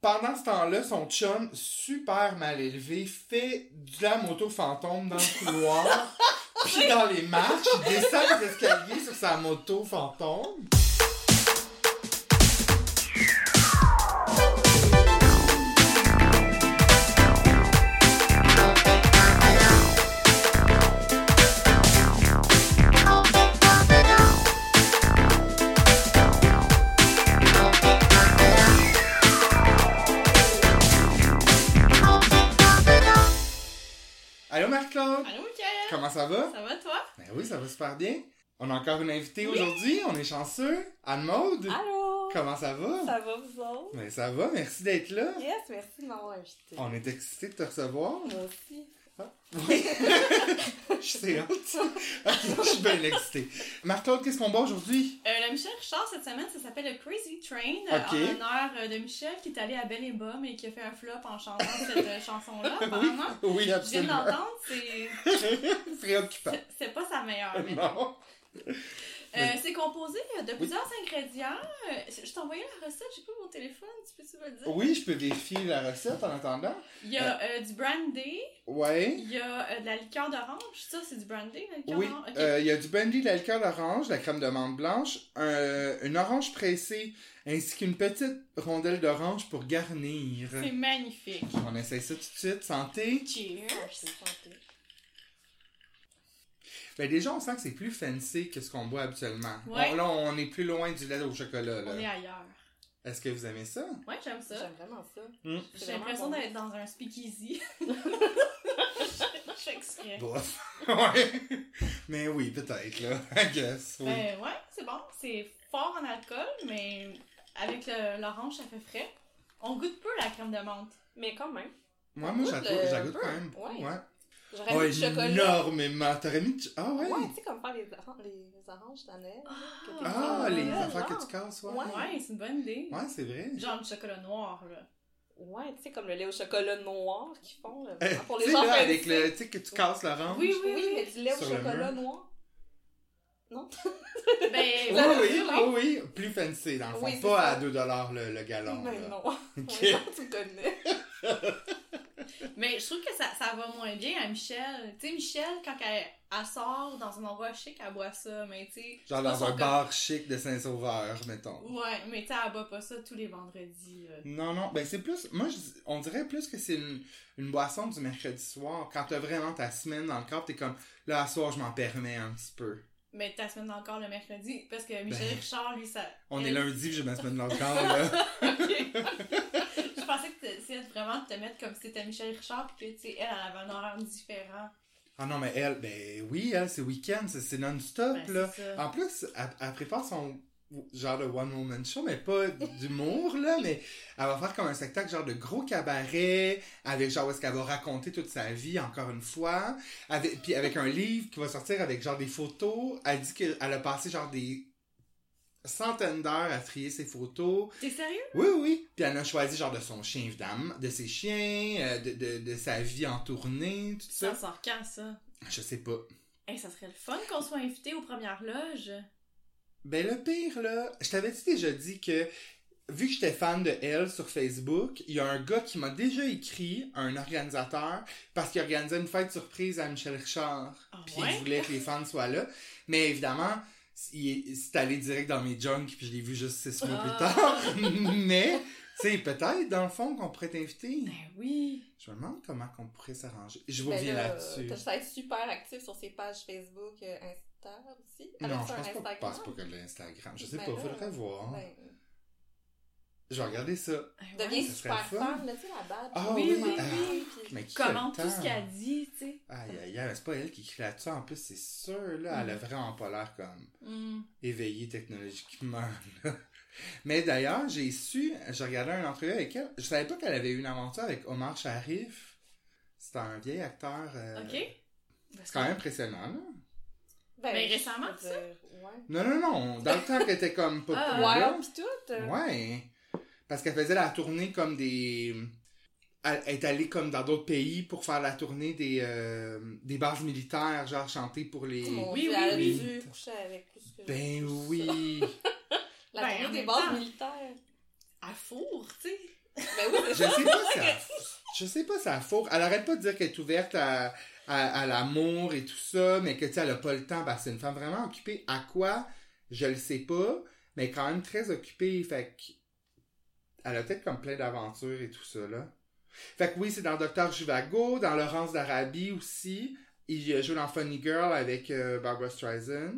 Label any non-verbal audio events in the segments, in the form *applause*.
pendant ce temps-là, son chum, super mal élevé, fait de la moto fantôme dans le couloir, *laughs* puis dans les marches, il descend les escaliers sur sa moto fantôme. Comment ça va? Ça va, toi? Ben oui, ça va super bien. On a encore une invitée aujourd'hui, on est chanceux. Anne-Maude? Allô? Comment ça va? Ça va, vous autres? Ben ça va, merci d'être là. Yes, merci de m'avoir invité. On est excités de te recevoir. Moi aussi. Oui. *laughs* je sais *laughs* hâte. Ok, je suis bien excitée. Marc-Claude, qu'est-ce qu'on boit aujourd'hui? Euh, le Michel Richard, cette semaine, ça s'appelle le Crazy Train, euh, en honneur euh, de Michel qui est allé à Belle et Bomme et qui a fait un flop en chantant cette euh, *laughs* chanson-là, apparemment. Oui, Je viens de absolument. l'entendre, c'est... Préoccupant. C'est pas sa meilleure, mais Non. Euh, c'est composé de plusieurs ingrédients. Euh, Je t'ai envoyé la recette, j'ai pas mon téléphone, tu peux-tu me le dire? Oui, je peux vérifier la recette en attendant. Il y a euh, du brandy, Ouais. il y a euh, de la liqueur d'orange, ça c'est du brandy, la liqueur Oui, d'orange? Euh, il y a du brandy, de l'alcool orange, de la crème de menthe blanche, un- une orange pressée, ainsi qu'une petite rondelle d'orange pour garnir. C'est magnifique. On essaye ça tout de suite. Santé. Cheers! Merci, santé. Ben déjà, on sent que c'est plus fancy que ce qu'on boit habituellement. Ouais. On- là, on est plus loin du lait au chocolat. On est Là. ailleurs. Est-ce que vous aimez ça? Ouais, j'aime ça. J'aime vraiment ça. Hmm. J'ai l'impression bon. d'être dans un speakeasy. *laughs* Je. Bof. *laughs* ouais. Mais oui, peut-être, là. I guess. Oui. Ben ouais, c'est bon. C'est fort en alcool, mais avec le- l'orange, ça fait frais. On goûte peu la crème de menthe. Mais quand même. moi, moi, goûte, j'agoute euh, quand même. Ouais. ouais. J'aurais Oh, mis du chocolat. énormément. T'aurais mis du... Ah ouais? Ouais, tu sais, comme faire les, les oranges t'es Ah, les Ouais, affaires genre. que tu casses, ouais. Ouais. Ouais, c'est une bonne idée. Ouais, c'est vrai. Genre du chocolat noir, là. Ouais, tu sais, comme le lait au chocolat noir qu'ils font. là, Euh, vraiment pour tu les gens là, avec le... Tu sais, que tu casses l'orange. Oui, Oui, oui, mais du lait au chocolat noir. Non? *laughs* Ben, Oui, Là, oui, là. oui, oui. Plus fancy, dans le fond. Oui, pas ça. à 2$ le, le gallon. Mais là. non. Ok. *laughs* Ouais, tu me connais. *laughs* mais je trouve que ça, ça va moins bien à Michel. Tu sais, Michel, quand elle, elle sort dans un endroit chic, elle boit ça, mais tu sais. Genre dans un comme- bar chic de Saint-Sauveur, mettons. Ouais, mais tu sais, elle boit pas ça tous les vendredis. là. Non, non, ben c'est plus. Moi, je- on dirait plus que c'est une, une boisson du mercredi soir. Quand t'as vraiment ta semaine dans le corps, t'es comme, là, à soir, je m'en permets un petit peu. Mais ta semaine encore le mercredi, parce que Michel Ben, Richard, lui, ça. On elle- est lundi, puis j'ai ma semaine dans le *laughs* corps, là. Essayais vraiment de te mettre comme si c'était Michel Richard, puis que, tu sais, elle, elle avait un horaire différent. Ah non, mais elle, ben oui, elle, c'est week-end, c'est non-stop, Ben, là. ça. En plus, elle, elle prépare son genre de one-woman show, mais pas d'humour, là, mais elle va faire comme un spectacle genre de gros cabaret, avec genre où est-ce qu'elle va raconter toute sa vie, encore une fois, avec, puis avec un livre qui va sortir avec genre des photos. Elle dit qu'elle a passé genre des centaines d'heures à trier ses photos. T'es sérieux? Oui, oui. Puis elle a choisi genre de son chien, évidemment, de ses chiens, euh, de, de, de sa vie en tournée, tout Ça ça. sort quand, ça? Je sais pas. Hey, ça serait le fun qu'on soit invité aux premières loges. Ben le pire là, je t'avais-tu déjà dit que vu que j'étais fan de elle sur Facebook, il y a un gars qui m'a déjà écrit, un organisateur, parce qu'il organisait une fête surprise à Michel Richard. Ah Puis ouais? il voulait que les fans soient là. Mais évidemment, c'est allé direct dans mes junk, puis je l'ai vu juste six mois plus Ah. tard. *laughs* Mais, tu sais, peut-être dans le fond qu'on pourrait t'inviter. Ben oui. Je me demande comment qu'on pourrait s'arranger. Je Ben reviens là, là-dessus. À être super actif sur ses pages Facebook, euh, Insta aussi. Non, Avec je pense pas, Instagram. pas que l'Instagram. Je sais Ben pas, faudrait voir. Ben, Je vais regarder ça. Ben deviens ça super fan, là, tu sais, la badge. Ah Oui, oui, ah, oui. puis- Mais qui a le Commente tout ce qu'elle dit, tu sais. Aïe, aïe, aïe, c'est pas elle qui écrit là-dessus. En plus, c'est sûr, là, elle a vraiment pas l'air comme Hmm. éveillée technologiquement. là. Mais d'ailleurs, j'ai su, j'ai regardé un entrevue avec elle. Je savais pas qu'elle avait eu une aventure avec Omar Sharif. C'est un vieil acteur. euh, Ok. C'est quand même impressionnant, là. Ben, Mais je récemment, ça? dire, Ouais. Non, non, non. Dans le temps qu'elle était comme pas Ah, plus Ouais, pis tout. euh, Ouais. Parce qu'elle faisait la tournée comme des. Elle est allée comme dans d'autres pays pour faire la tournée des, euh, des bases militaires, genre chanter pour les. Mon Oui, oui, elle a oui. dû coucher avec plus que Ben oui. ça. *laughs* La Ben, en tournée des bases temps. militaires. À four, tu sais. Ben oui, *laughs* Je sais pas elle, je sais pas elle fourre. Elle arrête pas de dire qu'elle est ouverte à, à, à l'amour et tout ça, mais que, tu sais, elle a pas le temps. Ben, c'est une femme vraiment occupée. À quoi? Je le sais pas, mais quand même très occupée. Fait que, elle a peut-être comme plein d'aventures et tout ça, là. Fait que oui, c'est dans Docteur Juvago, dans Laurence d'Arabie aussi. Il joue dans Funny Girl avec euh, Barbara Streisand.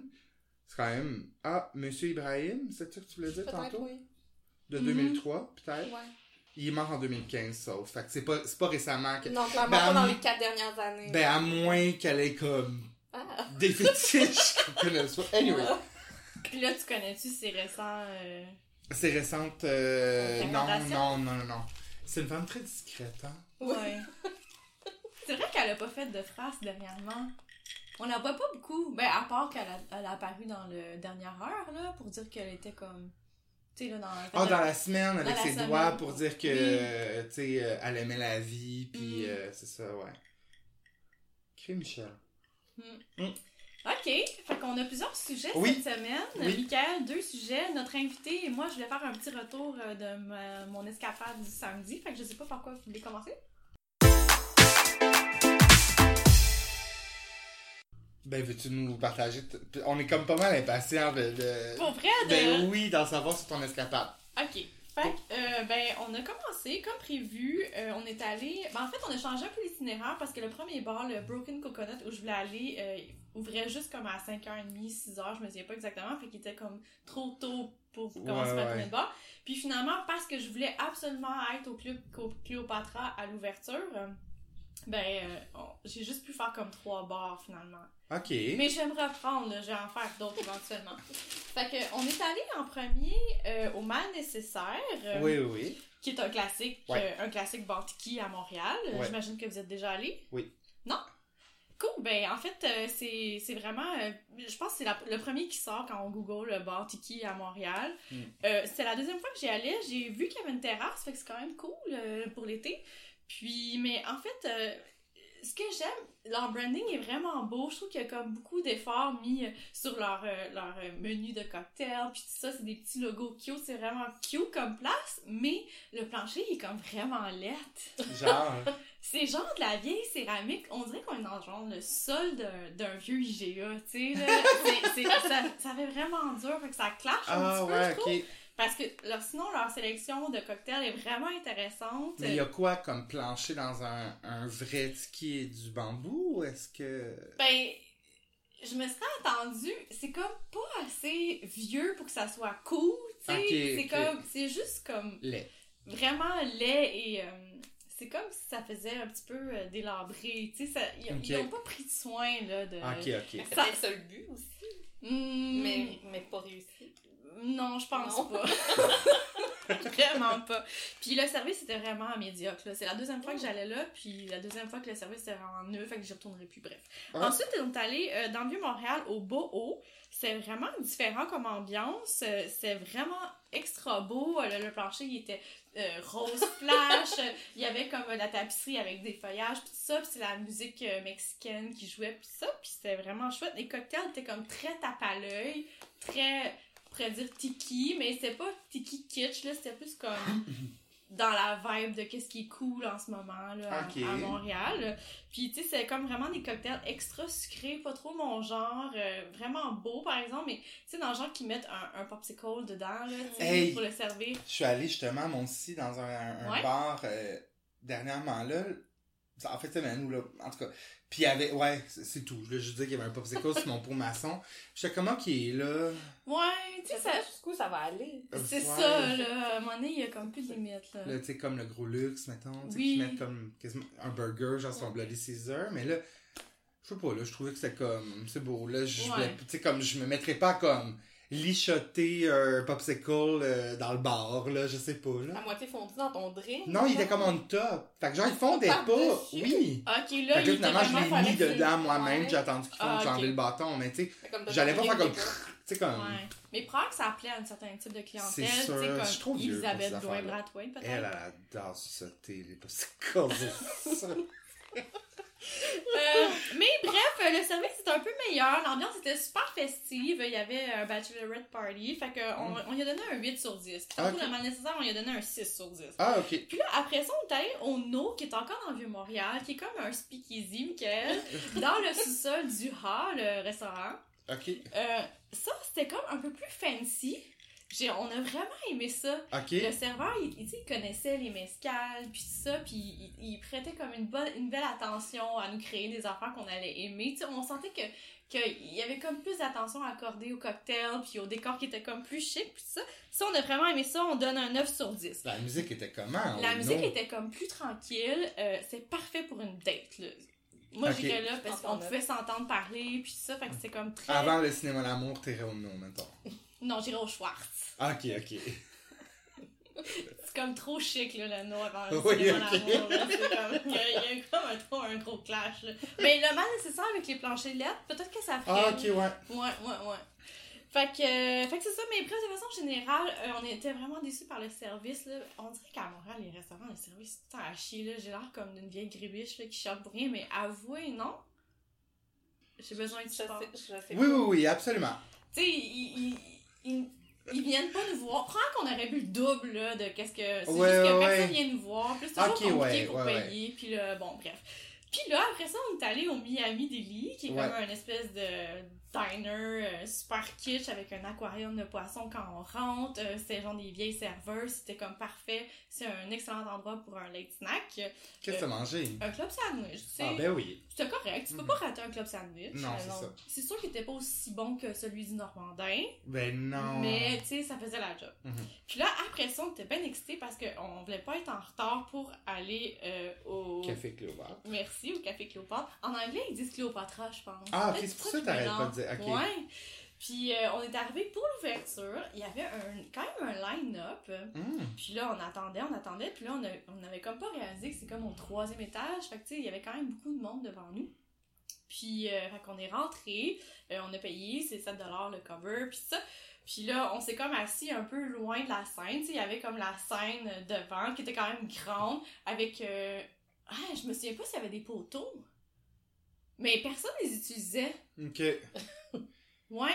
C'est quand même... Ah, Monsieur Ibrahim, c'est ça que tu voulais dire tantôt? oui. De Mhm. 2003, peut-être? Ouais. Il est mort en 2015, sauf. Fait que c'est pas, c'est pas récemment que... Non, clairement Ben, pas dans les quatre dernières années. Ben, à moins qu'elle ait comme Ah. des fétiches *laughs* qu'on connaisse pas. Anyway, Puis là, tu connais-tu ces récents. euh, c'est récente. euh, non, non, non, non, non. C'est une femme très discrète, hein? Ouais. *laughs* c'est vrai qu'elle a pas fait de phrases dernièrement. On la voit pas beaucoup. Ben, à part qu'elle a, elle a apparu dans le dernière heure, là, pour dire qu'elle était comme. Tu sais, là, dans. Ah, dans la semaine, avec la ses semaine. doigts pour dire que, Oui. euh, tu sais, euh, elle aimait la vie, puis Mm. euh, c'est ça, ouais. Crée Michel. Ok, fait qu'on a plusieurs sujets Oui. cette semaine. Oui. Michael, deux sujets. Notre invité et moi, je voulais faire un petit retour euh, de ma- mon escapade du samedi. Fait que je sais pas par quoi vous voulez commencer. Ben, veux-tu nous partager? On est comme pas mal impatients de. de- Pour vrai, de... Ben oui, d'en savoir sur ton escapade. Ok. Fait que, euh, ben, on a commencé comme prévu. euh, on est allé. Ben, en fait, on a changé un peu l'itinéraire parce que le premier bar, le Broken Coconut, où je voulais aller, euh, ouvrait juste comme à 5h30, 6h, je me souviens pas exactement. Fait qu'il était comme trop tôt pour commencer Ouais, par ouais. premier bar. Puis finalement, parce que je voulais absolument être au club Clé- Cléopatra à l'ouverture, ben, euh, on- j'ai juste pu faire comme trois bars finalement. Ok. Mais j'aimerais reprendre, là, je vais en faire d'autres éventuellement. Fait que, on est allé en premier euh, au Mal Nécessaire, euh, Oui, oui, oui. qui est un classique, Ouais. euh, un classique Bantiki à Montréal. Euh, Ouais. J'imagine que vous êtes déjà allé. Oui. Non? Cool, ben en fait, euh, c'est c'est vraiment. euh, je pense que c'est la- le premier qui sort quand on google le bar Tiki à Montréal. Mm. Euh, C'était la deuxième fois que j'y allais. J'ai vu qu'il y avait une terrasse, fait que c'est quand même cool euh, pour l'été. Puis, mais en fait, euh, ce que j'aime, leur branding est vraiment beau. Je trouve qu'il y a comme beaucoup d'efforts mis euh, sur leur, euh, leur menu de cocktail. Puis tout ça, c'est des petits logos cute. C'est vraiment cute comme place, mais le plancher il est comme vraiment laid. Genre. *laughs* C'est genre de la vieille céramique. On dirait qu'on est dans genre le sol d'un- vieux IGA, tu sais. *laughs* ça, ça fait vraiment dur, fait que ça clash un ah, petit peu, ouais, je trouve. ok. Parce que leur, sinon, leur sélection de cocktails est vraiment intéressante. Mais il y a quoi comme plancher dans un, un vrai tiki et du bambou ou est-ce que. Ben, je me serais attendue, c'est comme pas assez vieux pour que ça soit cool, tu sais. C'est comme, c'est juste comme Lait. vraiment laid et euh, c'est comme si ça faisait un petit peu euh, délabré, tu sais. ça- Ils Ok. ils ont pas pris de soin, là, de... Ok, ok. C'est ça le but aussi. Hmm, Mais, mais pas réussi. Non, je pense Non. pas. *laughs* vraiment pas. Puis le service était vraiment médiocre. C'est la deuxième fois que j'allais là, puis la deuxième fois que le service était vraiment neuf, fait que j'y retournerai plus. Bref. Ensuite, on est allé euh, dans le Vieux-Montréal, au Beau-Haut. C'est vraiment différent comme ambiance. Euh, C'est vraiment extra beau. Euh, Le, le plancher, il était euh, rose *laughs* flash. Il y avait comme la tapisserie avec des feuillages, puis tout ça. Puis c'est la musique euh, mexicaine qui jouait, puis ça. Puis c'était vraiment chouette. Les cocktails étaient comme très tape à l'œil, très, pourrait dire tiki, mais c'était pas tiki kitsch, là. C'était plus comme dans la vibe de qu'est-ce qui est cool en ce moment, là, à- Montréal. Puis, tu sais, c'est comme vraiment des cocktails extra sucrés, pas trop mon genre, euh, vraiment beau, par exemple, mais tu sais, dans le genre qui mettent un, un popsicle dedans, là, Hey! pour le servir. Je suis allé justement, moi aussi, dans un, un Ouais. bar euh, dernièrement là. En fait, c'est nous, là. En tout cas. Puis il y avait. Ouais, c'est tout. Je voulais juste dire qu'il y avait un popsicle sur mon pot maçon. J'étais comment qui est là? Ouais, tu sais, C'est ça... ça, jusqu'où ça va aller? C'est Ouais. ça, là. À un moment donné, il y a comme plus de limites, là. Là, tu sais, comme le gros luxe, mettons. Tu sais, Oui. mettent comme quasiment un burger, genre sur un Bloody Caesar. Mais là, je sais pas, là, je trouvais que c'était comme. C'est beau. Là, je Ouais. voulais- Tu sais, comme je me mettrais pas comme lichoter un popsicle euh, dans le bar, là, je sais pas, là. À moitié fondu dans ton drink. Non, il était comme on top. Fait que genre, ils fondait pas. Par-dessus. Oui. Ok, là, Fait que il finalement, je l'ai mis dedans moi-même, Ouais. j'ai attendu qu'ils font Ah, le bâton, mais tu sais, j'allais pas faire comme. *laughs* comme. Ouais. Mais probablement que ça appelait à un certain type de clientèle, C'est sûr, comme je pour Elisabeth affaires-là. Gouin-Brathwaite, peut-être. Elle, elle adore sauter les popsicles. *laughs* *laughs* Euh, mais bref, euh, le service L'ambiance était super festive. Il y avait un bachelorette party. Fait que on, on lui a donné un 8 sur 10. Puis tantôt, Ok. le mal nécessaire, on lui a donné un 6 sur 10. Ah, ok. Puis là, après ça, on est allé au No, qui est encore dans le Vieux-Montréal, qui est comme un speakeasy, Michael, *laughs* dans le sous-sol du Ha, le restaurant. Ok. Euh, ça, c'était comme un peu plus fancy. J'ai, on a vraiment aimé ça. Ok. Le serveur, il, il, il connaissait les mescales, puis ça, puis il, il prêtait comme une, bonne, une belle attention à nous créer des affaires qu'on allait aimer. Tu sais, on sentait que qu'il y avait comme plus d'attention accordée au cocktail, puis au décor qui était comme plus chic, puis ça. Ça, on a vraiment aimé ça, on donne un 9 sur 10. La musique était comment? La musique No? était comme plus tranquille. euh, c'est parfait pour une date, là. Moi, Ok. j'irais là parce qu'on pouvait s'entendre parler, puis ça, fait que c'est comme très... Avant le cinéma d'amour, t'irais au No, mettons. Non, j'irais au Schwartz. Ah, Ok, ok. *laughs* C'est comme trop chic, là, le no avant le Oui, cinéma ok. d'amour, là. C'est comme... Il y, a, il y a comme un, trop, un gros clash, là. Mais le mal nécessaire avec les planchers LED, peut-être que ça ferait... Ah, ok, ouais. Ouais, ouais, ouais. Fait que, euh, fait que c'est ça, mais après, de façon générale, euh, on était vraiment déçus par le service. Là. On dirait qu'à Montréal, les restaurants, le service, c'est tout à chier. là. J'ai l'air comme d'une vieille grébiche là, qui chante pour rien, mais avouez, non? J'ai besoin de sais Oui, oui, oui, absolument. Tu sais, ils, ils, ils viennent pas nous voir. Prends qu'on aurait bu le double là, de qu'est-ce que. C'est Ouais, juste que ouais, personne vient nous voir. Puis c'est toujours Ok, compliqué pour payer. Puis là, bon, bref. Puis là, après ça, on est allé au Miami Deli, qui est comme un espèce de diner euh, super kitsch avec un aquarium de poissons quand on rentre. Euh, c'était genre des vieilles serveuses. C'était comme parfait. C'est un excellent endroit pour un late snack. Qu'est-ce que t'as mangé? Un club sandwich, tu sais. Ah, ben oui. C'était correct. Tu peux Mhm. pas rater un club sandwich. Non, Euh, c'est ça. C'est sûr qu'il était pas aussi bon que celui du Normandin. Ben non. Mais, tu sais, ça faisait la job. Mhm. Puis là, après ça, on était bien excités parce qu'on voulait pas être en retard pour aller euh, au... Café Cléopâtre. Merci, au Café Cléopâtre. En anglais, ils disent Cléopatra, je pense. Ah, ok, c'est pour ça que t'arrêtes pas de dire. Ok. Ouais. Puis euh, on est arrivé pour l'ouverture. Il y avait un, quand même un line-up. Hum. Puis là, on attendait, on attendait. Puis là, on, a- on avait comme pas réalisé que c'est comme au troisième étage. Fait que, tu sais, il y avait quand même beaucoup de monde devant nous. Puis, euh, fait qu'on est rentré, euh, on a payé, c'est 7$ le cover, puis ça. Puis là, on s'est comme assis un peu loin de la scène. Tu sais, il y avait comme la scène devant, qui était quand même grande, avec... euh, Ah, je me souviens pas s'il y avait des poteaux. Mais personne les utilisait. Ok. Ouais.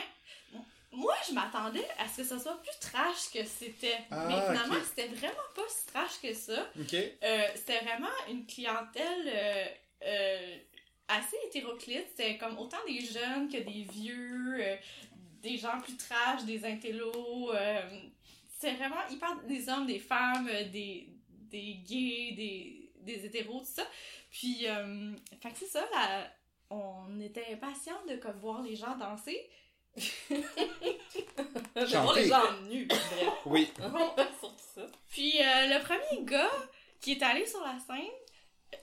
Moi, je m'attendais à ce que ça soit plus trash que c'était. Ah, Mais finalement, c'était vraiment pas si trash que ça. Ok. Euh, c'était vraiment une clientèle euh, euh, assez hétéroclite. C'était comme autant des jeunes que des vieux, des gens plus trash, des intellos. c'est vraiment hyper des hommes, des femmes, des, des gays, des, des hétéros, tout ça. Puis, euh, fait que c'est ça, là, on était impatients de comme, voir les gens danser. Voir les gens nus. Bref. Oui. *laughs* Surtout ça. Puis euh, le premier gars qui est allé sur la scène,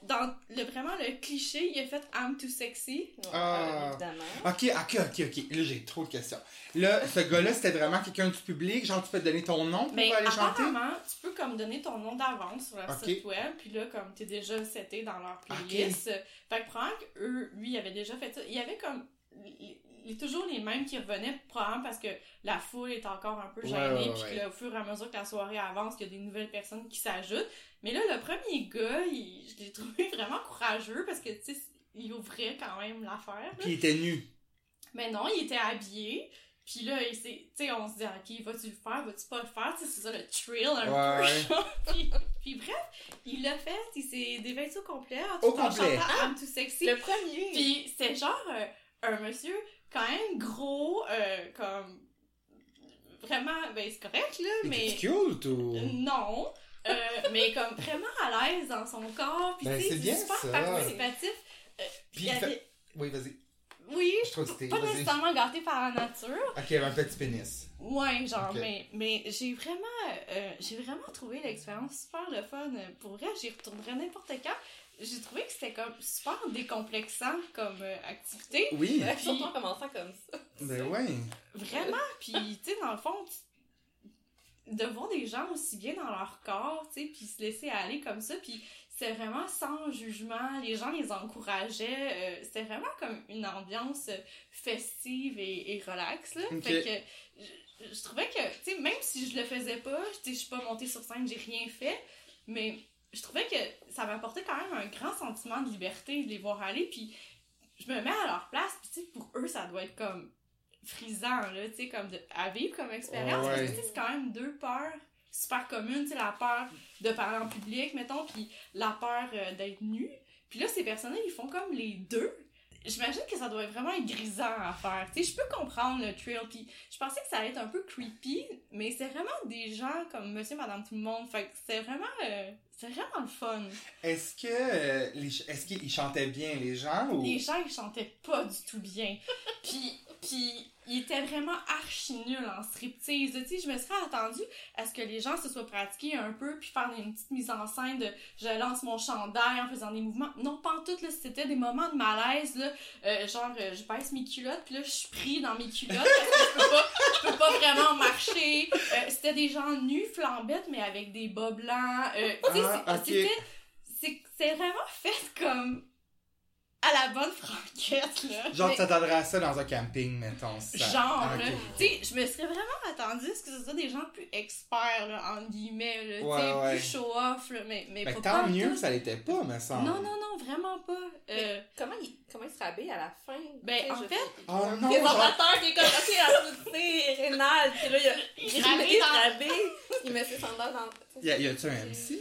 dans le, vraiment le cliché, il a fait I'm too sexy. Ouais, Ah. euh, évidemment. Ok, ok, ok, ok. Là, j'ai trop de questions. Là, ce gars-là, c'était vraiment quelqu'un du public. Genre, tu peux te donner ton nom pour Mais aller chanter? apparemment, tu peux comme donner ton nom d'avance sur leur site web, puis là, comme t'es déjà seté dans leur playlist. Fait que probablement que eux, lui, il avait déjà fait ça. Il y avait comme les- toujours les mêmes qui revenaient, probablement parce que la foule est encore un peu gênée, ouais, puis ouais. au fur et à mesure que la soirée avance, il y a des nouvelles personnes qui s'ajoutent. Mais là, le premier gars, il- je l'ai trouvé *laughs* vraiment courageux parce que, tu sais, il ouvrait quand même l'affaire. Puis il était nu. Mais non, il était habillé. Puis là, tu sais, on se dit, ok, vas-tu le faire, vas-tu pas le faire? Tu sais, c'est ça le thrill un Ouais, peu. *laughs* puis, puis bref, il l'a fait, il s'est dévêtu au complet. Au tout en complet. chantant I'm too sexy. Le premier. Puis c'est genre euh, un monsieur quand même gros, euh, comme. Vraiment, ben c'est correct là, mais. était cute ou? Non. Euh, mais comme vraiment à l'aise dans son corps. Puis Ben, c'est bien super ça. participatif. Euh, Puis avait- fait- Oui, vas-y. Oui, Je trouve que pas nécessairement gâté par la nature. Ok, un petit pénis. Ouais, genre, mais, mais j'ai vraiment, euh, j'ai vraiment trouvé l'expérience super le fun. Pour vrai, j'y retournerais n'importe quand. J'ai trouvé que c'était comme super décomplexant comme euh, activité. Oui. Ouais, Surtout en commençant comme ça. Ben ouais. Vraiment, puis tu sais, dans le fond, de voir des gens aussi bien dans leur corps, tu sais, puis se laisser aller comme ça, puis c'est vraiment sans jugement, les gens les encourageaient, euh, c'était vraiment comme une ambiance euh, festive et, et relax, là. Fait que je, je trouvais que, tu sais, même si je le faisais pas, tu sais, je suis pas montée sur scène, j'ai rien fait, mais je trouvais que ça m'apportait quand même un grand sentiment de liberté de les voir aller, puis je me mets à leur place, puis tu sais, pour eux, ça doit être comme frisant, là, tu sais, comme de, à vivre comme expérience, parce que Ouais. tu sais, c'est quand même deux peurs super communes, tu sais, la peur de parler en public, mettons, puis la peur euh, d'être nu. Puis là, ces personnes-là, ils font comme les deux. J'imagine que ça doit vraiment être grisant à faire. Tu sais, je peux comprendre le trail, puis je pensais que ça allait être un peu creepy, mais c'est vraiment des gens comme monsieur, madame, tout le monde. Fait que c'est vraiment, euh, c'est vraiment le fun. Est-ce que euh, les est-ce qu'ils chantaient bien les gens ou? Les gens, ils chantaient pas du tout bien. Puis, puis ils étaient vraiment archi nuls en striptease. Tu sais, je me serais attendue à ce que les gens se soient pratiqués un peu, puis faire une petite mise en scène de je lance mon chandail en faisant des mouvements. Non, pas en tout, là, c'était des moments de malaise, là. Euh, genre, euh, je baisse mes culottes, puis là, je suis pris dans mes culottes parce que je peux pas, je peux pas vraiment marcher. Euh, c'était des gens nus, flambettes, mais avec des bas blancs. Tu sais, Ah, c'est- ok. c'était c'est vraiment fait comme à la bonne franquette là. genre Mais- tu t'attendrais à ça dans un camping mettons ça. genre Ah, tu sais, je me serais vraiment attendue à ce que ce soit des gens plus experts là, entre guillemets là, tu Ouais, sais, ouais. plus show off là, mais mais Fait pas que tant pas mieux tout. ça l'était pas me semble. Non non non, vraiment pas. Euh, Comment il, comment il se rhabille à la fin? Ben, en je fait- sais- Oh non, présentateur qui est comme, ok, applaudissez, Rénal. Puis là, il, a, il, il, il il met ses sandales dans. y a, y a-tu un MC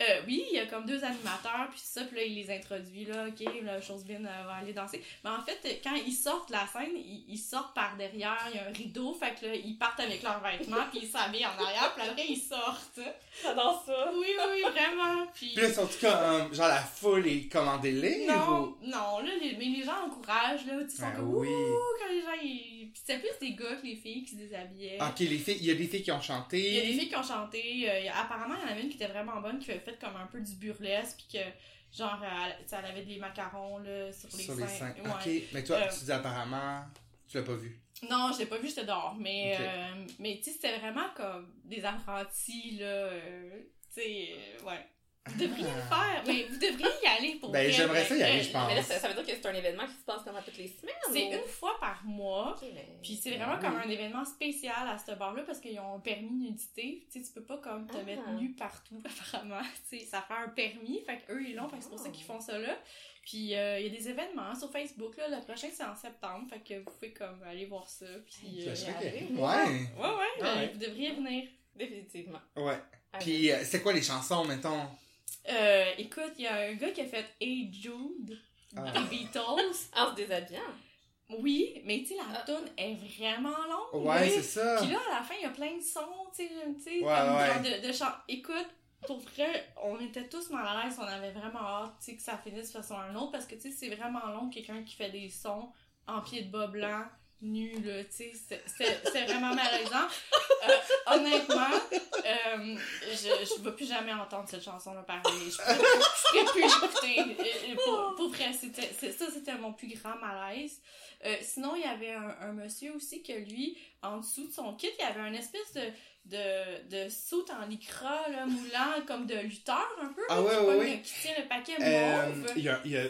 Euh, oui, il y a comme deux animateurs, puis ça, puis là, il les introduit, là, ok, la chose bien euh, va aller danser. Mais en fait, euh, quand ils sortent de la scène, ils, ils sortent par derrière, il y a un rideau, fait que là, ils partent avec leurs vêtements, puis ils s'habillent en arrière, puis après, ils sortent. J'adore ça. Oui, oui, oui, vraiment, puis... Puis là surtout comme genre la foule est commandée les Non, non, là, les, mais les gens encouragent, là, ils font Ah comme oui. Ouh quand les gens, ils... C'était plus des gars que les filles qui se déshabillaient. Ok, les filles, il y a des filles qui ont chanté. Il y a des filles qui ont chanté. euh, apparemment, il y en avait une qui était vraiment bonne, qui avait fait comme un peu du burlesque, puis que, genre, elle, elle avait des macarons, là, sur les sur les seins. cinq. Ouais. Ok, mais toi, Euh, tu dis apparemment, tu l'as pas vu. Non, je l'ai pas vu, j'étais dehors. Mais, euh, mais tu sais, c'était vraiment comme des apprentis, là. euh, tu sais, ouais. Vous devriez le faire, mais vous devriez y aller pour Ben, j'aimerais ça y aller, euh, je pense. Mais là, ça, ça veut dire que c'est un événement qui se passe comme à toutes les semaines. C'est ou- une fois par mois. Mais- Puis c'est vraiment Ben comme oui. un événement spécial à ce bar-là parce qu'ils ont un permis nudité. Tu sais, tu peux pas comme te Ah. mettre nu partout, *laughs* apparemment. Tu sais, ça fait un permis. Fait qu'eux, ils l'ont. Fait que c'est pour ça qu'ils font ça là. Puis euh, il y a des événements sur Facebook. Là. Le prochain, c'est en septembre. Fait que vous pouvez comme aller voir ça. Puis, Ça euh, y aller. que- Ouais. ouais, ouais, Ah euh, ouais. vous devriez venir. Définitivement. Ouais. Ah, Puis euh, c'est quoi les chansons, mettons? Euh, écoute, il y a un gars qui a fait Hey Jude Ah. des Beatles. En se déshabillant. Oui, mais tu sais, la Ah. tune est vraiment longue. Ouais, c'est ça. Puis là, à la fin, il y a plein de sons, tu sais, tu sais, Ouais, comme ouais. genre de, de chant. Écoute, pour vrai, on était tous mal à l'aise, on avait vraiment hâte, tu sais, que ça finisse de façon un autre, parce que, tu sais, c'est vraiment long, quelqu'un qui fait des sons en pied de bas blanc, nu, là, tu sais, c'est- vraiment malaisant. Euh, honnêtement, euh, je, je vais plus jamais entendre cette chanson-là parler. Je je pourrais plus l'écouter. Euh, euh, Pour, pour vrai, c'était, c'est- ça, c'était mon plus grand malaise. Sinon, il y avait un, un monsieur aussi que lui, en dessous de son kit, il y avait un espèce de, de, de saut en lycra, là, moulant, *laughs* comme de lutteur un peu, Ah ouais, ouais, ouais. qui tient le paquet Euh, mauve. Il y, a, y a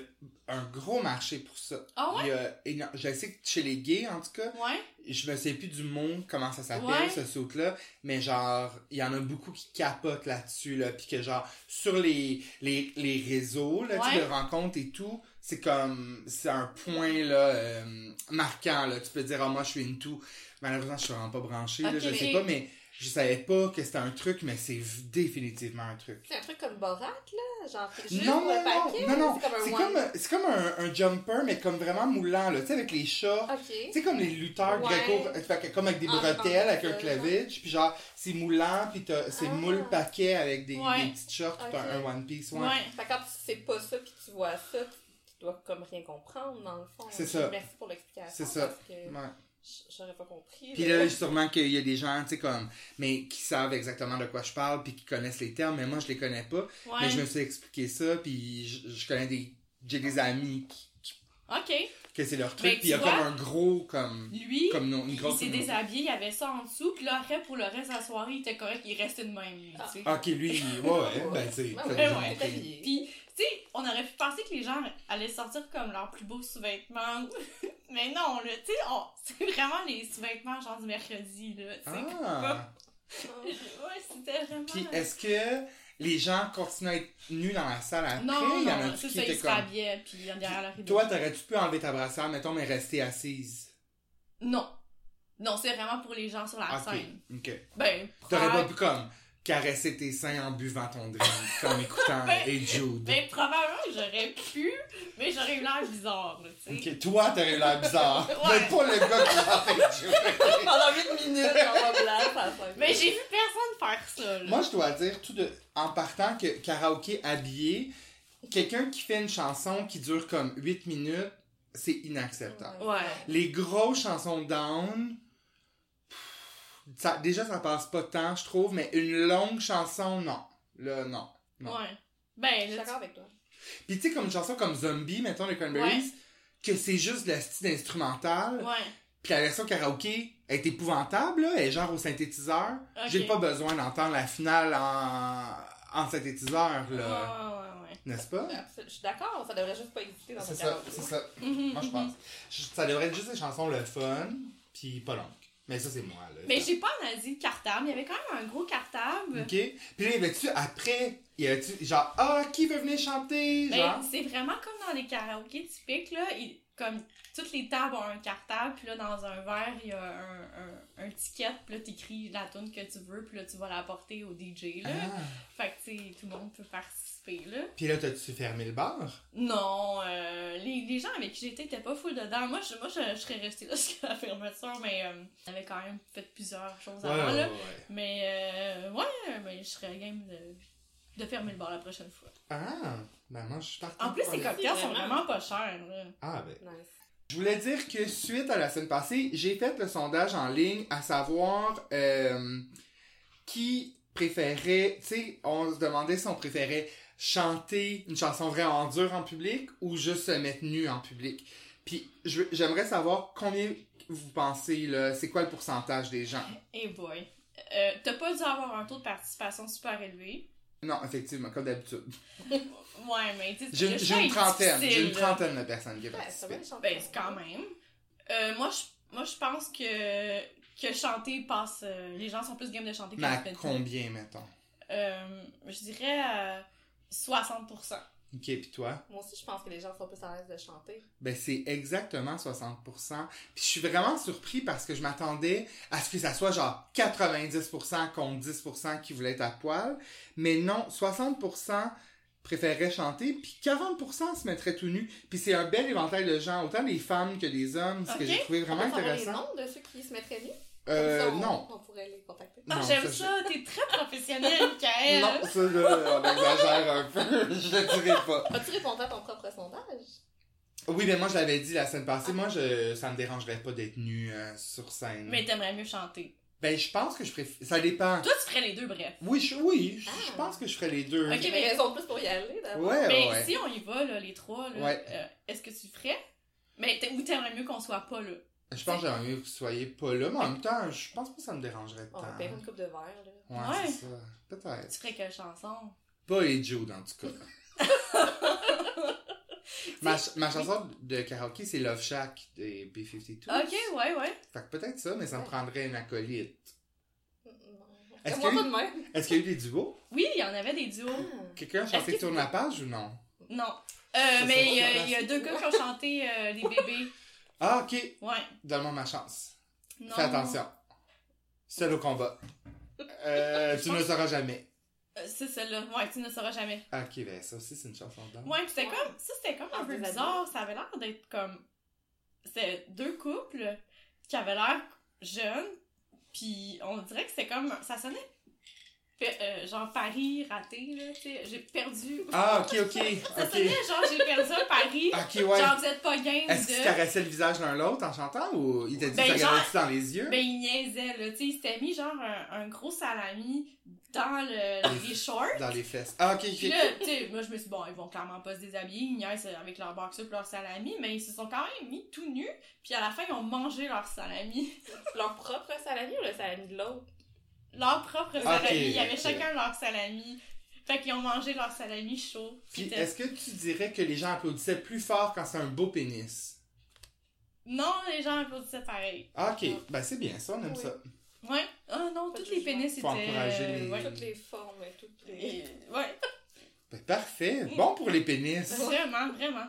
un gros marché pour ça. Ah Il ouais? y a éno- je sais que chez les gays, en tout cas, Ouais. je me sais plus du mot, comment ça s'appelle, Ouais. ce saut-là, mais genre, il y en a beaucoup qui capotent là-dessus, là, puis que genre, sur les, les, les réseaux, là, Ouais. de rencontres et tout, c'est comme, c'est un point, là, euh, marquant, là, tu peux dire, ah, moi, je suis une tout. Malheureusement, je suis vraiment pas branché, là, je sais pas, mais je savais pas que c'était un truc, mais c'est définitivement un truc. C'est un truc comme Borat, là? Genre, juste non, non, non, non, C'est comme un c'est comme, un, un jumper, mais comme vraiment moulant, là, tu sais, avec les shorts, Ok. tu sais, comme les lutteurs Ouais. que comme avec des En- bretelles, avec un clavage, puis genre, c'est moulant, puis t'as- c'est Ah. moule paquet avec des, Ouais. des petites shorts, puis t'as Ok. un one piece, ouais. Ouais. Fait quand tu sais pas ça puis tu vois ça, tu dois comme rien comprendre dans le fond. C'est ça. Merci pour l'explication. C'est ça. Que Ouais. J'aurais pas compris. Puis là, sûrement qu'il y a des gens, tu sais, comme, mais qui savent exactement de quoi je parle, puis qui connaissent les termes, mais moi, je les connais pas. Ouais. Mais je me suis expliqué ça, puis je, je connais des, j'ai des amis qui, qui- Ok. que c'est leur Ben, truc, tu puis il y a vois, comme un gros, comme, Lui, comme non- une il, il grosse s'est déshabillé, il y avait ça en dessous, puis là, après, pour le reste de la soirée, il était correct, il restait de même, lui, tu sais. Ok, lui, ouais, ouais, ben, tu sais, Ouais, ouais. Puis, tu sais, on aurait pu penser que les gens allaient sortir comme leurs plus beaux sous-vêtements. Mais non, là, tu sais, on- *laughs* c'est vraiment les sous-vêtements genre du mercredi, là. Ah! *laughs* Ouais, c'était vraiment. Puis est-ce que les gens continuent à être nus dans la salle après? Non, Il y en non, a c'est qui ça, ils comme... puis derrière la rideau. Toi, t'aurais-tu pu enlever ta brassière, mettons, mais rester assise? Non. Non, c'est vraiment pour les gens sur la Ok, scène. ok. Ben, T'aurais pas pu, comme, caresser tes seins en buvant ton drink, comme écoutant *laughs* Ben- Hey Jude. ben, probablement que j'aurais pu, mais j'aurais eu l'air bizarre, là, tu sais. Ok, toi, t'aurais eu l'air bizarre. *laughs* Ouais. Mais pas le gars qui *laughs* va Hey Jude. Pendant 8 minutes, en ça fait. Mais j'ai vu personne faire ça, là. Moi, je dois dire, tout de, en partant que karaoké habillé, quelqu'un qui fait une chanson qui dure comme 8 minutes, c'est inacceptable. Ouais. Les grosses chansons down, ça, déjà, ça passe pas tant, je trouve, mais une longue chanson, non. Là, non. Non. Ouais. Ben, Je suis d'accord avec toi. Puis tu sais, comme une chanson comme Zombie, mettons, les Cranberries, que c'est juste de la style instrumentale, tu- ouais. puis la version karaoké est épouvantable, là, elle est genre au synthétiseur. J'ai pas besoin d'entendre la finale en, en synthétiseur, là. ouais, ouais. N'est-ce pas? Je suis d'accord, ça devrait juste pas exister dans C'est ça, karaoké. c'est ça. Moi, je pense. *laughs* Ça devrait être juste des chansons le fun, puis pas longues. Mais ça, c'est moi, là. Mais j'ai pas Asie de cartable. Il y avait quand même un gros cartable. OK? Puis là, y avait-tu, après, y avait-tu, genre, ah, qui veut venir chanter? Ben, Genre? c'est vraiment comme dans les karaokés typiques, là. il- comme toutes les tables ont un cartable, puis là, dans un verre, il y a un, un, un ticket, puis là, t'écris la tune que tu veux, puis là, tu vas la porter au DJ, là. Ah. Fait que, tu sais, tout le monde peut participer, là. Puis là, t'as-tu fermé le bar? Non, euh, les, les gens avec qui j'étais étaient pas full dedans. Moi, je, moi, je, je serais restée là *laughs* jusqu'à la fermeture, mais euh, on avait quand même fait plusieurs choses avant, ouais, là. ouais. Mais, euh, ouais, mais je serais game de, de fermer le bar la prochaine fois. Ah, ben moi, je suis parti. En plus, les le- cocktails sont vraiment. vraiment pas chers, là. Ah, ben. Nice. Je voulais dire que suite à la semaine passée, j'ai fait le sondage en ligne à savoir euh, qui préférait, tu sais, on se demandait si on préférait chanter une chanson vraiment dure en public ou juste se mettre nu en public? Puis j'aimerais savoir combien vous pensez, là, c'est quoi le pourcentage des gens? Et boy. Euh, T'as pas dû avoir un taux de participation super élevé. Non, effectivement, comme d'habitude. *laughs* Ouais, mais tu sais, J'ai une- trentaine, j'ai une trentaine de personnes qui chanter. Ben, c'est quand même. Euh, moi, je, moi, je pense que, que chanter passe. euh, les gens sont plus game de chanter que Mais de combien, mettons? Euh, je dirais euh, 60%. Ok, puis toi? Moi aussi, je pense que les gens sont plus à l'aise de chanter. Ben, c'est exactement 60%. Puis je suis vraiment surpris parce que je m'attendais à ce que ça soit genre 90% contre 10% qui voulaient être à poil. Mais non, 60% préféreraient chanter, puis 40% se mettraient tout nus. Puis c'est un bel éventail de gens, autant des femmes que des hommes, ce que j'ai trouvé vraiment On peut savoir les intéressant. noms de ceux qui se mettraient nus? Euh, Comme ça, on- non. On pourrait les contacter. Ah, j'aime ça, ça, t'es très professionnel, Michael. Non, ça, là, on exagère un peu. *laughs* je le dirais pas. As-tu répondu à ton propre sondage? Oui, mais moi, je l'avais dit la semaine passée. Moi, je, ça me dérangerait pas d'être nu euh, sur scène. Mais t'aimerais mieux chanter. Ben, je pense que je préfère... Ça dépend. Toi, tu ferais les deux, bref. Oui, je, oui, je, Ah. je pense que je ferais les deux. Ok, mais- raison de plus pour y aller, d'abord. Ouais, mais ouais. si on y va, là, les trois, là, Ouais. euh, est-ce que tu ferais? Mais ou t'aimerais mieux qu'on soit pas là? Je pense que j'aimerais mieux que vous soyez pas là, mais en même temps, je pense pas que ça me dérangerait On tant. va payer une coupe de verre, là. Ouais, Ouais. c'est ça. Peut-être. Tu ferais quelle chanson? Pas les Jude, en tout cas. *laughs* ma, ch- ma chanson de karaoké, c'est Love Shack des B-52. Ok, ouais, ouais. Fait que peut-être ça, mais ça me prendrait une acolyte. Est-ce qu'il y eu- pas de même? Est-ce qu'il y a eu des duos? Oui, il y en avait des duos. Ah. Quelqu'un a chanté que- Tourne la page ou non? Non. Euh, mais c'est il y, a- pas il y a deux gars qui ont chanté euh, Les bébés. Ah, ok. Ouais. Donne-moi ma chance. Non. Fais attention. Seul au combat. *laughs* Euh, tu ne le sauras jamais. Euh, c'est celle-là. Ouais, tu ne sauras jamais. Ah, ok, ben ça aussi, c'est une chanson d'homme. Ouais, pis c'était Ouais. comme. Ça, c'était comme un Ah, peu des bizarre. Ça avait l'air d'être comme. C'était deux couples qui avaient l'air jeunes. Puis on dirait que c'était comme. Ça sonnait. Euh, genre Paris raté, là. Tu sais, j'ai perdu. Ah, ok, ok. *laughs* Ça Ok. sonnait genre j'ai perdu un pari. Ok, ouais. Genre vous êtes pas game Est-ce qu'ils se de. caressaient le visage l'un l'autre en chantant ou il t'a dit Ben, ça genre- regardait-tu dans les yeux? Ben, il niaisait, là. Tu sais, il s'était mis genre un, un gros salami dans le, *laughs* les shorts. Dans les fesses. Ah, ok, Puis ok. là, tu sais, moi je me suis dit, bon, ils vont clairement pas se déshabiller, ils niaisent avec leur boxer et leur salami, mais ils se sont quand même mis tout nus, puis à la fin, ils ont mangé leur salami. *laughs* Leur propre salami ou le salami de l'autre? Leur propre Ok, salami, il y avait chacun leur salami. Fait qu'ils ont mangé leur salami chaud. Puis est-ce que tu dirais que les gens applaudissaient plus fort quand c'est un beau pénis? Non, les gens applaudissaient pareil. Ah, ok. Ben, c'est bien ça, on aime Oui. ça. Ouais. Ah non, toutes les pénis étaient. Faut encourager les- ouais. Toutes les formes et toutes les. Et- ouais, Ben, parfait. Bon pour les pénis. vraiment, vraiment.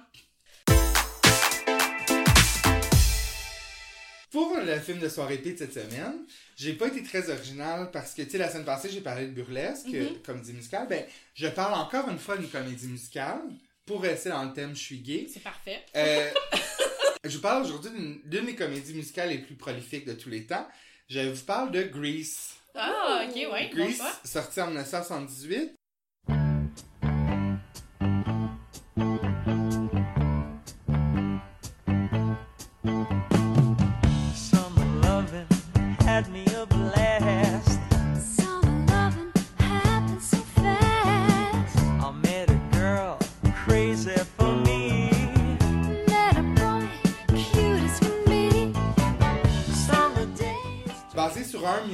Pour le film de soirée P de cette semaine, j'ai pas été très original parce que, tu sais, la semaine passée, j'ai parlé de burlesque, Mhm. comédie musicale. Ben, je parle encore une fois d'une comédie musicale pour rester dans le thème Je suis gay. C'est parfait. Euh, *laughs* je vous parle aujourd'hui d'une des comédies musicales les plus prolifiques de tous les temps. Je vous parle de Grease. Ah, ok, ouais. Grease, sorti en 1978.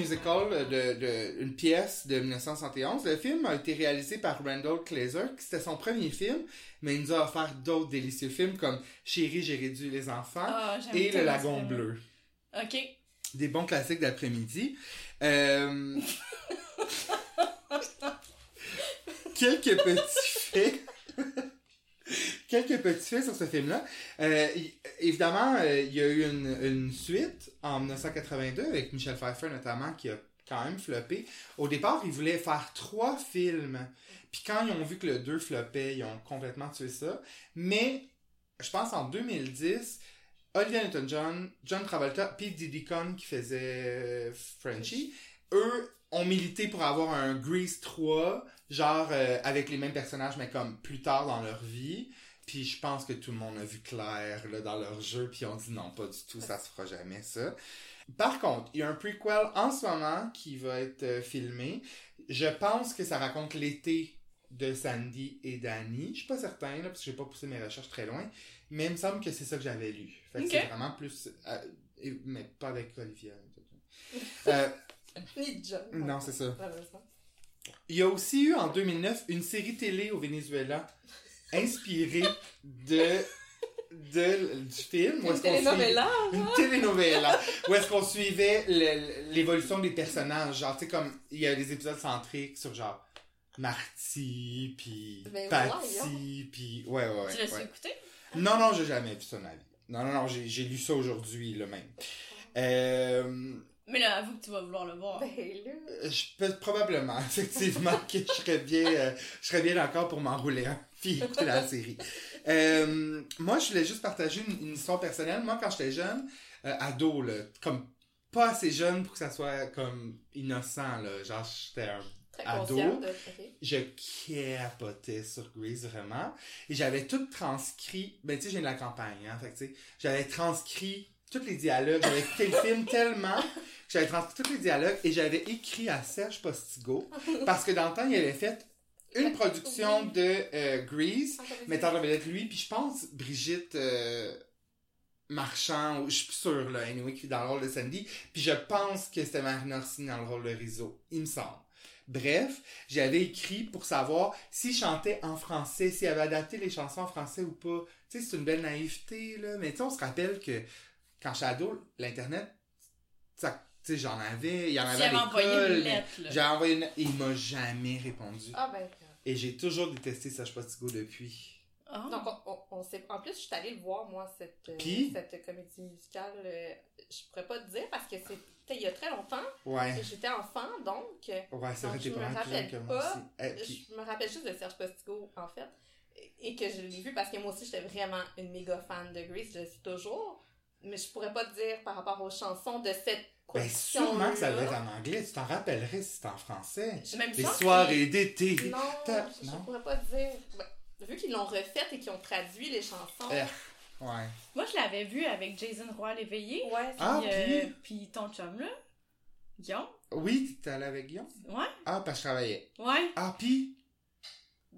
Musical de, de- une pièce de 1971, le film a été réalisé par Randall Kleiser, qui c'était son premier film, mais il nous a offert d'autres délicieux films comme Chérie, j'ai réduit les enfants Ah, et Le Lagon. Bleu. Ok. Des bons classiques d'après-midi. Euh, *laughs* Quelques petits faits. Quelques petits faits sur ce film-là. Euh, évidemment, euh, il y a eu une, suite en 1982 avec Michel Pfeiffer notamment qui a quand même floppé. Au départ, ils voulaient faire trois films. Puis quand ils ont vu que le 2 floppait, ils ont complètement tué ça. Mais je pense en 2010, Olivia Newton-John, John Travolta, puis Diddy Conn qui faisait euh, Frenchie, eux ont milité pour avoir un Grease 3, genre avec les mêmes personnages, mais comme plus tard dans leur vie. Puis je pense que tout le monde a vu clair là, dans leur jeu, puis on dit non, pas du tout, ça se fera jamais ça. Par contre, il y a un prequel en ce moment qui va être euh, filmé. Je pense que ça raconte l'été de Sandy et Danny. Je suis pas certain, là, parce que j'ai pas poussé mes recherches très loin. Mais il me semble que c'est ça que j'avais lu. Fait que c'est vraiment plus... euh, mais pas avec Olivia. *laughs* Euh, non, c'est ça. Il y a aussi eu en 2009 une série télé au Venezuela inspirée de, de du film. où Une est-ce qu'on télénovela, suit- Une où est-ce qu'on suivait le- l'évolution des personnages. Genre, tu sais, comme il y a des épisodes centriques sur genre Marty, puis Ben, Patty, puis... Ouais, ouais, ouais. Tu l'as ouais. écouté? Non, non, j'ai jamais vu ça de ma vie. Non, non, non, j'ai lu ça aujourd'hui, là, même. Euh... Mais là, avoue que tu vas vouloir le voir. Ben là. Je peux probablement, *laughs* effectivement, que je serais bien, euh, je serais bien d'accord pour m'enrouler hein, *laughs* puis écouter la série. Euh, moi, je voulais juste partager une, une histoire personnelle. Moi, quand j'étais jeune, euh, ado, là, comme pas assez jeune pour que ça soit comme innocent, là, genre j'étais un Très Ado. de. Je capotais sur Grease vraiment. Et j'avais tout transcrit. Ben, tu sais, j'ai de la campagne, hein. Fait que, tu sais, j'avais transcrit tous les dialogues. J'avais écouté le film tellement que j'avais transcrit tous les dialogues et j'avais écrit à Serge Postigo. Parce que dans le temps, il avait fait une production de euh, Grease, mettant en vedette lui, puis je pense Brigitte euh, Marchand, je suis plus sûre, là, anyway, qui est dans le rôle de Sandy. Puis je pense que c'était Marina Orsini dans le rôle de Rizzo. Il me semble. Bref, j'avais écrit pour savoir s'il chantait en français, s'il avait adapté les chansons en français ou pas. Tu sais, c'est une belle naïveté, là. Mais tu sais, on se rappelle que quand j'étais ado, l'Internet, ça, tu sais, j'en avais, il y en avait à l'école, une mais lettre, là. J'ai envoyé une lettre et il m'a jamais répondu. Ah ben. Et j'ai toujours détesté Serge Postigo depuis. Ah. Donc, on, on, on sait. En plus, je suis allée le voir, moi, cette, euh, cette comédie musicale. euh, je pourrais pas te dire parce que c'était il y a très longtemps. Ouais. J'étais enfant, donc. euh, Ouais, c'est vrai, t'es pas plus jeune rappelle que moi pas. aussi. Eh, Je me rappelle juste de Serge Postigo, en fait. Et et que je l'ai vu parce que moi aussi, j'étais vraiment une méga fan de Grease. Je le suis toujours. Mais je pourrais pas te dire par rapport aux chansons de cette Ben, sûrement que ça devait être en anglais. Tu t'en rappellerais si c'était en français. Même Les soirées d'été. Non, je, pourrais pas te dire. Ben, vu qu'ils l'ont refaite et qu'ils ont traduit les chansons. Eh, Ouais. Moi, je l'avais vu avec Jason Roy l'éveillé. Ouais, Puis, Ah, euh, puis? puis ton chum, là. Guillaume. Oui, t'es allé avec Guillaume? Ouais. Ah, parce que je travaillais. Ouais. Ah, pis?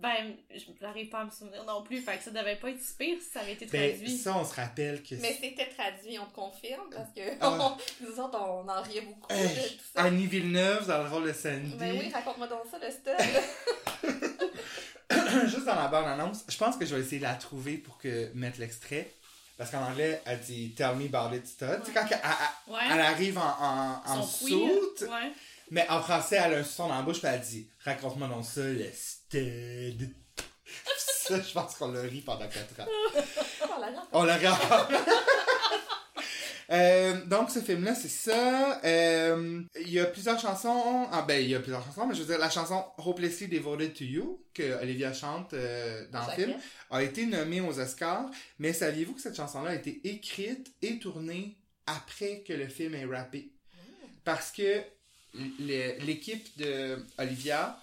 Ben, je n'arrive pas à me souvenir non plus. Fait que ça devait pas être si pire si ça avait été Ben, traduit. ça, on se rappelle que Mais c'était traduit, on te confirme, parce que Ah. nous autres, on en riait beaucoup Hey, de tout ça. Annie Villeneuve dans le rôle de Sandy. Ben oui, raconte-moi donc ça, le stud. *laughs* Juste dans la bande-annonce, je pense que je vais essayer de la trouver pour que mettre l'extrait. Parce qu'en anglais, elle dit Tell me about it, stud. Tu sais, quand elle, elle- Ouais. elle arrive en, en, Ouais. Mais en français, elle a un son dans la bouche, puis elle dit Raconte-moi donc ça, le stud. ça, je pense qu'on l'a ri pendant 4 ans. Oh là là. On l'a *laughs* ri. Euh, donc ce film-là, c'est ça. Euh, Il y a plusieurs chansons. Ah ben, il y a plusieurs chansons, mais je veux dire, la chanson Hopelessly Devoted to You, que Olivia chante euh, dans le film, a été nommée aux Oscars. Mais saviez-vous que cette chanson-là a été écrite et tournée après que le film ait rappé? Parce que l'équipe de Olivia,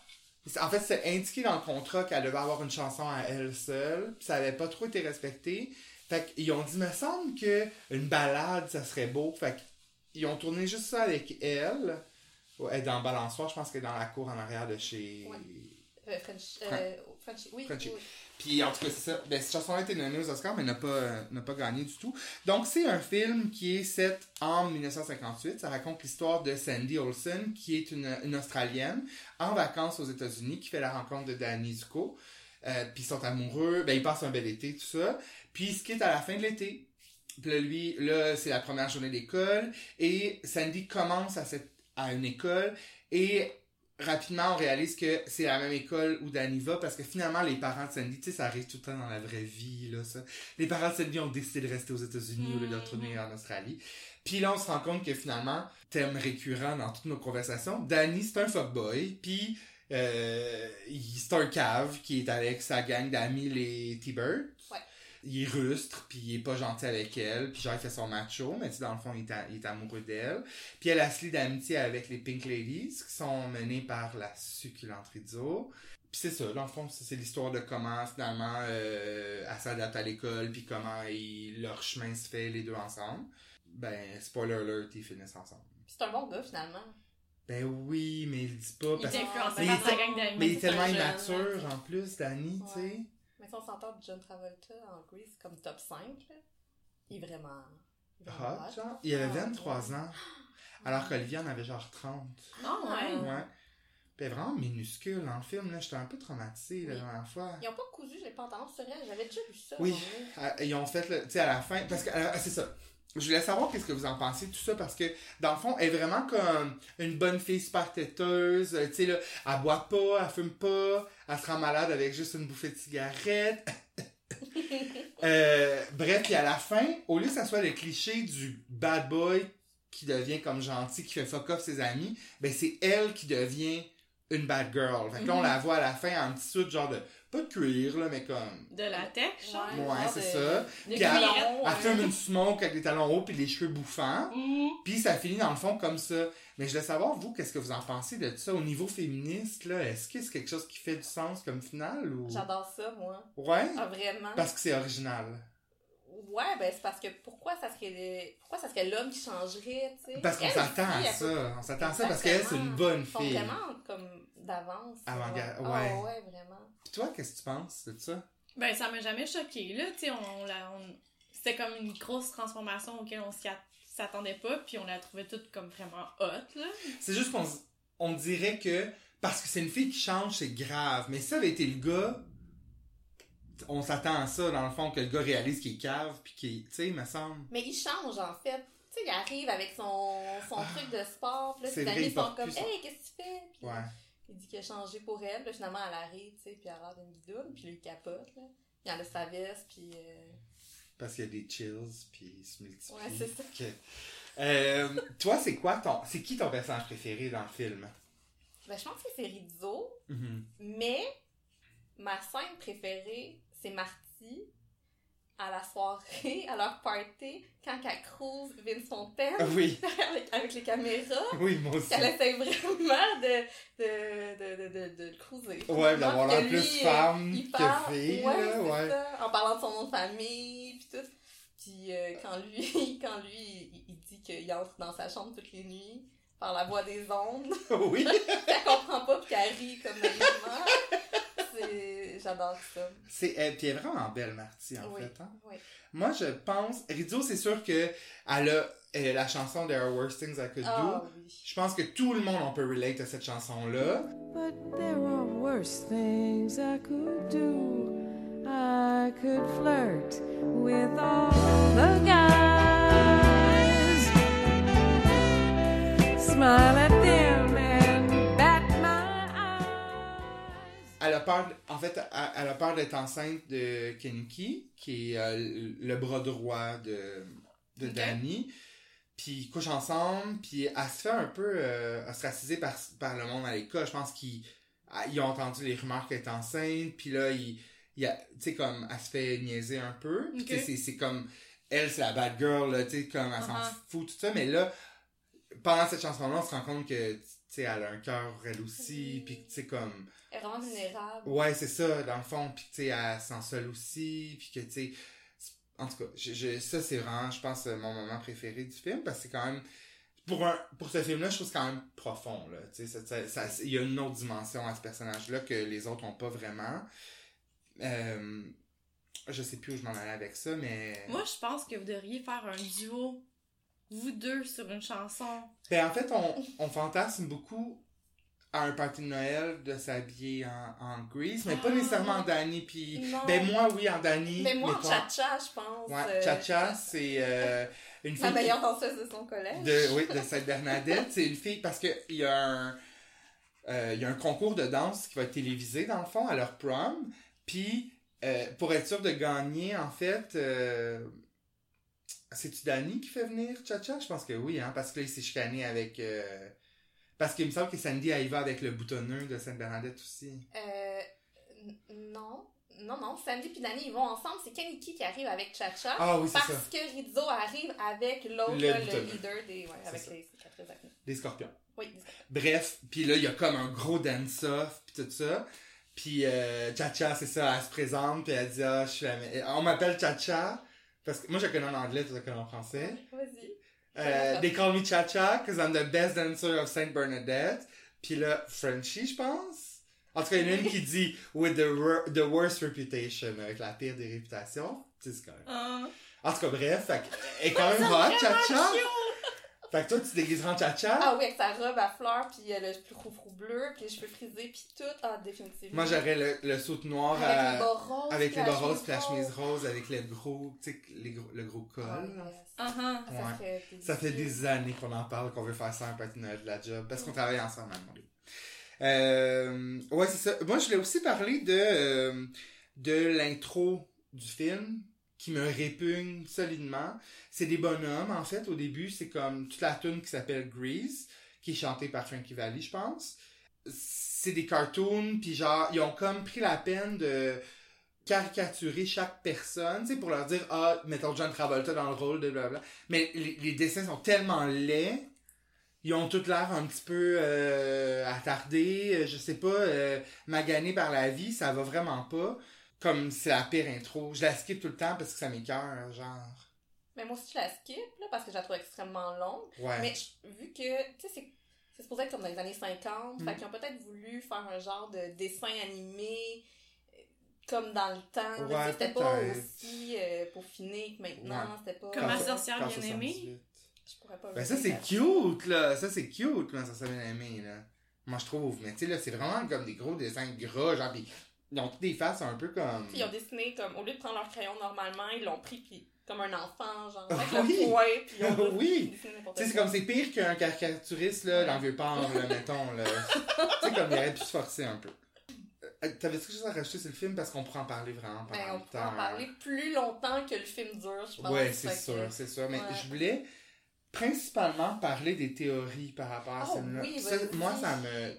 en fait, c'est indiqué dans le contrat qu'elle devait avoir une chanson à elle seule, puis ça avait pas trop été respecté. Fait qu'ils ont dit, me semble que une balade, ça serait beau. Fait qu'ils ont tourné juste ça avec elle. Elle est dans Balançoire, je pense qu'elle est dans la cour en arrière de chez... Ouais. Euh, French, euh. Oui, Frenchy. oui. Puis en tout cas, c'est ça. Ben, cette chanson a été nommée aux Oscars, mais n'a pas, euh, n'a pas gagné du tout. Donc, c'est un film qui est set en 1958. Ça raconte l'histoire de Sandy Olsen, qui est une, une Australienne en vacances aux États-Unis, qui fait la rencontre de Danny Zuko. Euh, puis ils sont amoureux. Ben, ils passent un bel été, tout ça. Puis ils se quittent à la fin de l'été. Puis là, lui, là, c'est la première journée d'école. Et Sandy commence à, cette, à une école. Et rapidement, on réalise que c'est la même école où Danny va parce que finalement, les parents de Sandy, tu sais, ça arrive tout le temps dans la vraie vie, là, ça. Les parents de Sandy ont décidé de rester aux États-Unis au lieu de retourner en Australie. Puis là, on se rend compte que finalement, thème récurrent dans toutes nos conversations, Danny, c'est un fuckboy, puis euh, c'est un cave qui est avec sa gang d'amis, les T-Birds. Il est rustre, puis il est pas gentil avec elle, puis genre il fait son macho, mais tu sais, dans le fond, il est, a- il est amoureux d'elle. Puis elle a se lie d'amitié avec les Pink Ladies, qui sont menées par la succulente Rizzo. Puis c'est ça, dans le fond, c'est l'histoire de comment finalement euh, elle s'adapte à l'école, puis comment leur chemin se fait les deux ensemble. Ben, spoiler alert, ils finissent ensemble. C'est un bon gars, finalement. Ben oui, mais il dit pas Il parce est que. influencé Mais par il sa est- gang d'amis. Mais il est tellement immature en plus, Danny, tu sais. Mais si on s'entend de John Travolta en Grease comme top 5, là, il est vraiment. Hot, genre. Il avait Ah, 23 ouais. ans. Alors qu'Olivier en avait genre 30. Ah ouais. Ouais. Puis vraiment minuscule dans le film, là. J'étais un peu traumatisée la Oui. dernière fois. Ils ont pas cousu, je l'ai pas entendu, vrai, j'avais déjà vu ça. Oui. Ah, Ils ont fait, le- tu sais, à la fin, parce que, ah, c'est ça. Je voulais savoir qu'est-ce que vous en pensez de tout ça, parce que, dans le fond, elle est vraiment comme une bonne fille super têteuse, euh, tu sais, là, elle boit pas, elle fume pas, elle se rend malade avec juste une bouffée de cigarette. *laughs* Euh, bref, puis à la fin, au lieu que ça soit le cliché du bad boy qui devient comme gentil, qui fait fuck off ses amis, ben c'est elle qui devient une bad girl. Fait que là, on la voit à la fin en petit genre de, pas de cuir, là, mais comme, De latex, genre. Ouais, genre c'est de- ça. De Puis elle, elle ouais. fume une smoke avec des talons hauts puis les cheveux bouffants. Mhm. Puis ça finit dans le fond comme ça. Mais je voulais savoir, vous, qu'est-ce que vous en pensez de ça au niveau féministe, là? Est-ce que c'est quelque chose qui fait du sens comme final ou... J'adore ça, moi. Ouais? Ah, vraiment. Parce que c'est original. Ouais, ben c'est parce que pourquoi ça serait pourquoi ça serait l'homme qui changerait, tu sais? Parce qu'on s'attend à peut- ça. On s'attend à ça parce qu'elle, c'est une bonne Ils sont fille. vraiment comme d'avance. Avant-garde, ouais. ouais. Ah, ouais, vraiment. Puis toi, qu'est-ce que tu penses de ça? Ben, ça m'a jamais choqué, là. Tu sais, on, on l'a- on- C'était comme une grosse transformation auquel on s'y s'attendait pas, puis on la trouvait toute comme vraiment hot, là. C'est juste qu'on on dirait que parce que c'est une fille qui change, c'est grave. Mais si ça avait été le gars, on s'attend à ça, dans le fond, que le gars réalise qu'il est cave, puis qu'il, tu sais, il me semble. Mais il change en fait. Tu sais, il arrive avec son, son truc de sport, puis là, Ah. Ses amis il sont comme Hey, qu'est-ce que tu fais? Puis Ouais. il dit qu'il a changé pour elle, puis finalement elle arrive, tu sais, puis elle a l'air d'une guidoune, puis lui il capote, là. Il enlève sa veste, puis. euh, Parce qu'il y a des chills, puis il se multiplie. Ouais, c'est ça. Euh, toi, c'est quoi ton. C'est qui ton personnage préféré dans le film? Ben, je pense que c'est Rizzo, Mhm. mais ma scène préférée, c'est Marty à la soirée, à leur party, quand elle cruise Vince Fontaine oui, *laughs* avec, avec les caméras. oui, moi aussi. qu'elle essaie vraiment de, de, de, de, de, de le cruiser. Ouais, d'avoir l'air plus femme il que fille, ouais, là, c'est ouais. ça, en parlant de son nom de famille, puis tout. Puis euh, quand lui, *laughs* quand lui il, il dit qu'il entre dans sa chambre toutes les nuits par la voix des ondes, oui. *laughs* qu'elle comprend pas puis qu'elle rit comme naïvement. C'est... J'adore ça. C'est, elle, puis elle est vraiment belle, Marty, en oui. fait. Hein? oui. Moi, je pense. Rizzo, c'est sûr que elle a euh, la chanson There Are Worse Things I Could Ah Do. oui. Je pense que tout le monde, on peut relate à cette chanson-là. But there are worse things I could do. I could flirt with all the guys. Smile at Elle a peur, en fait, elle elle a peur d'être enceinte de Kenki, qui est euh, le bras droit de, de. Danny. Puis ils couchent ensemble, puis elle se fait un peu euh, ostraciser par, par le monde à l'école. Je pense qu'ils ah, ils ont entendu les rumeurs qu'elle est enceinte, puis là, ils, il tu sais, comme, elle se fait niaiser un peu. Puis Ok. tu sais, c'est- c'est comme, elle, c'est la bad girl, là, tu sais, comme, elle s'en Uh-huh. fout, tout ça. Mais là, pendant cette chanson-là, on se rend compte que, tu sais, elle a un cœur, elle aussi, puis tu sais, comme... Elle est vraiment vulnérable. Ouais, c'est ça, dans le fond. Puis, tu sais, elle se sent seule aussi. Puis que, tu sais... En tout cas, je, je- ça, c'est vraiment, je pense, mon moment préféré du film. Parce que c'est quand même... Pour, un, pour ce film-là, je trouve c'est quand même profond, là. Tu sais, ça- ça- ça- il y a une autre dimension à ce personnage-là que les autres ont pas vraiment. Euh, je sais plus où je m'en allais avec ça, mais... Moi, je pense que vous devriez faire un duo, vous deux, sur une chanson. Ben, en fait, on, on fantasme beaucoup à un party de Noël de s'habiller en, en Grease, mais pas Ah. nécessairement en Danny. Puis... Ben, moi, oui, en Danny. Mais moi, en toi- cha-cha, je pense. Ouais, euh, Cha-Cha, c'est euh, une fille. La qui- meilleure danseuse de son collège. de, oui, de Sainte-Bernadette. C'est une fille parce qu'il y a un. euh, Il y a un concours de danse qui va être télévisé, dans le fond, à leur prom. Puis, euh, pour être sûr de gagner, en fait, c'est-tu Danny qui fait venir Cha-Cha? Je pense que oui, hein, parce que là, il s'est chicané avec... euh, parce qu'il me semble que Sandy, elle y va avec le boutonneux de Sainte-Bernadette aussi. Euh, non. Non, non. Sandy et Danny, ils vont ensemble. C'est Kaniki qui arrive avec Cha-Cha. Ah oui, c'est parce ça. que Rizzo arrive avec l'autre, Le là, le, boutonneux. leader des. Ouais, avec ça. les. Des scorpions. Oui, Bref, puis là, il y a comme un gros dance-off, puis tout ça. Puis euh, Cha-Cha, c'est ça, elle se présente, puis elle dit « Ah, je suis la... On m'appelle Cha-Cha, parce que moi, je connais en anglais, la connais en français. vas-y. Euh, they call me Cha-Cha, because I'm the best dancer of Saint Bernadette. Puis là, Frenchie, je pense. En tout cas, il y en a une qui dit « With the, the worst reputation », avec la pire des réputations. Tu sais, c'est quand même... Ah. En tout cas, bref, fait elle est *laughs* quand même hot, Cha-Cha. Fait que toi, tu te déguiseras en Cha-Cha? Ah oui, avec sa robe à fleurs, puis euh, le froufrou bleu, puis les cheveux frisés, puis tout. Ah, définitivement. Moi, j'aurais le, le saut noir Avec à- les bas roses. Avec les puis bas la roses, puis la chemise rose. avec le gros, tu sais, les gros- le gros col. Ah, yes. Ah, ah. Ça serait Ça fait des années qu'on en parle, qu'on veut faire ça un party de la job, parce qu'on travaille ensemble maintenant. Euh, ouais, c'est ça. Moi, je voulais aussi parler de, euh, de l'intro du film, qui me répugne solidement. C'est des bonhommes, en fait, au début, c'est comme toute la tune qui s'appelle Grease, qui est chantée par Frankie Valli, je pense. C'est des cartoons, puis genre, ils ont comme pris la peine de caricaturer chaque personne, sais, pour leur dire, ah, mettons John Travolta dans le rôle de blablabla. Mais les, les dessins sont tellement laids, ils ont tout l'air un petit peu euh, attardés, euh, je sais pas, euh, maganés par la vie, ça va vraiment pas. Comme c'est la pire intro. Je la skip tout le temps parce que ça m'écoeure, genre. Mais moi aussi, je la skip, là, parce que je la trouve extrêmement longue. Ouais. Mais vu que, tu sais, c'est. C'est supposé être comme dans les années 50, Mm. fait qu'ils ont peut-être voulu faire un genre de dessin animé euh, comme dans le temps. Ouais, c'était pas aussi euh, peaufiné que maintenant. Ouais. C'était pas. Comme ma sorcière bien aimée. 78. Je pourrais pas. Ben ça c'est cute là, ça c'est cute là, ça s'est bien aimé là. Moi je trouve, mais tu sais là c'est vraiment comme des gros dessins gras genre pis ils ont toutes des faces un peu comme. Puis ils ont dessiné comme, au lieu de prendre leur crayon normalement, ils l'ont pris puis comme un enfant, genre, *laughs* avec Oui. le poing, puis ils ont *laughs* Oui. Tu c'est comme c'est pire qu'un caricaturiste là dans vieux port là *laughs* mettons là. tu sais comme il aurait pu se forcer un peu. Euh, T'avais-tu quelque chose à rajouter sur le film? Parce qu'on pourrait en parler vraiment pendant Ben, on longtemps. pourrait en parler plus longtemps que le film dure, je pense. Ouais, c'est sûr, c'est sûr. Mais Ouais. je voulais principalement parler des théories par rapport à Oh, ce film-là. oui, Ça, moi, ça me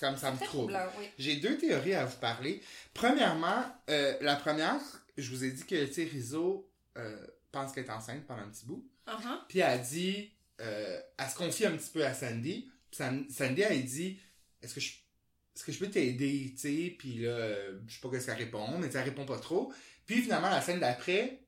comme ça me trouble. troublant, oui. J'ai deux théories à vous parler. Premièrement, euh, la première, je vous ai dit que, tu Rizzo euh, pense qu'elle est enceinte pendant un petit bout. Ah, ah. Puis elle dit, euh, elle se confie un petit peu à Sandy. Puis Sandy, elle dit, est-ce que je, est-ce que je peux t'aider, tu sais? Puis là, je sais pas ce qu'elle répond, mais elle répond pas trop. Puis finalement, la scène d'après,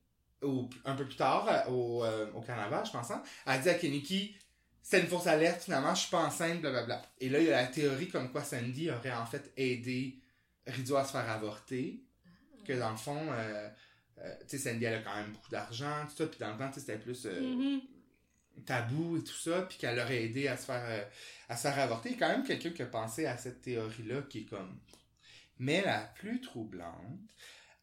ou un peu plus tard, euh, au, euh, au carnaval, je pense, hein, elle dit à Keniki, c'est une fausse alerte, finalement, je suis pas enceinte, blablabla. Et là, il y a la théorie comme quoi Sandy aurait en fait aidé Rizzo à se faire avorter. Que dans le fond, euh, euh, tu sais, Sandy, elle a quand même beaucoup d'argent, tout ça, puis dans le temps, c'était plus euh, Mhm. tabou et tout ça, puis qu'elle aurait aidé à se faire, à se faire avorter. Il y a quand même quelqu'un qui a pensé à cette théorie-là qui est comme. Mais la plus troublante,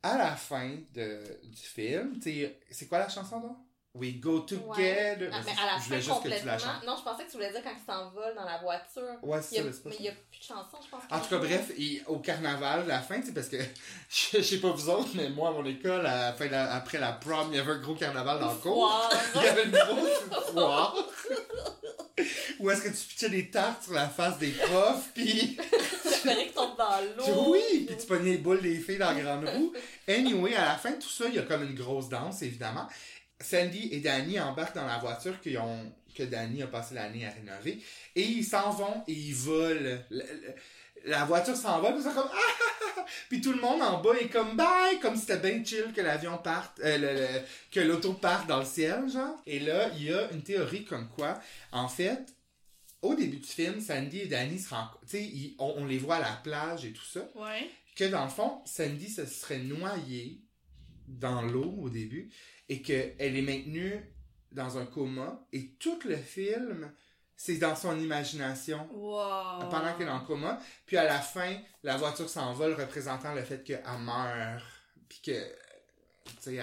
à la fin de, du film, c'est quoi la chanson, là? We go together. Ah, Mais mais c'est- à la je fin, voulais juste que tu la complètement. chantes. Non, je pensais que tu voulais dire quand ils s'envolent dans la voiture. Ouais, c'est ça, mais c'est mais il n'y a plus de chansons, je pense. En tout cas, bref, et au carnaval, la fin, sais, parce que *laughs* je, sais pas vous autres, mais moi, à mon école, à la fin la- après la prom, il y avait un gros carnaval dans le cours. Il y avait une grosse foire. *laughs* Où est-ce que tu pitchais des tartes sur la face des profs, puis *laughs* J'espérais qu'ils tombent dans l'eau. oui, puis tu pognais les boules des filles dans la grande roue. Anyway, à la fin de tout ça, il y a comme une grosse danse, évidemment. Sandy et Danny embarquent dans la voiture qu'ils ont, que Danny a passé l'année à rénover. Et ils s'en vont et ils volent. Le- le- La voiture s'envole, puis c'est comme ah, ah, ah. Puis tout le monde en bas est comme bye, comme si c'était bien chill que l'avion parte, euh, le- le- que l'auto parte dans le ciel, genre. Et là, il y a une théorie comme quoi, en fait, au début du film, Sandy et Danny se rencontrent. Tu sais, ils- on, on les voit à la plage et tout ça Ouais. que dans le fond, Sandy se serait noyée dans l'eau au début et qu'elle est maintenue dans un coma et tout le film, c'est dans son imagination Wow. pendant qu'elle est en coma. Puis à la fin, la voiture s'envole représentant le fait qu'elle meurt. Puis que.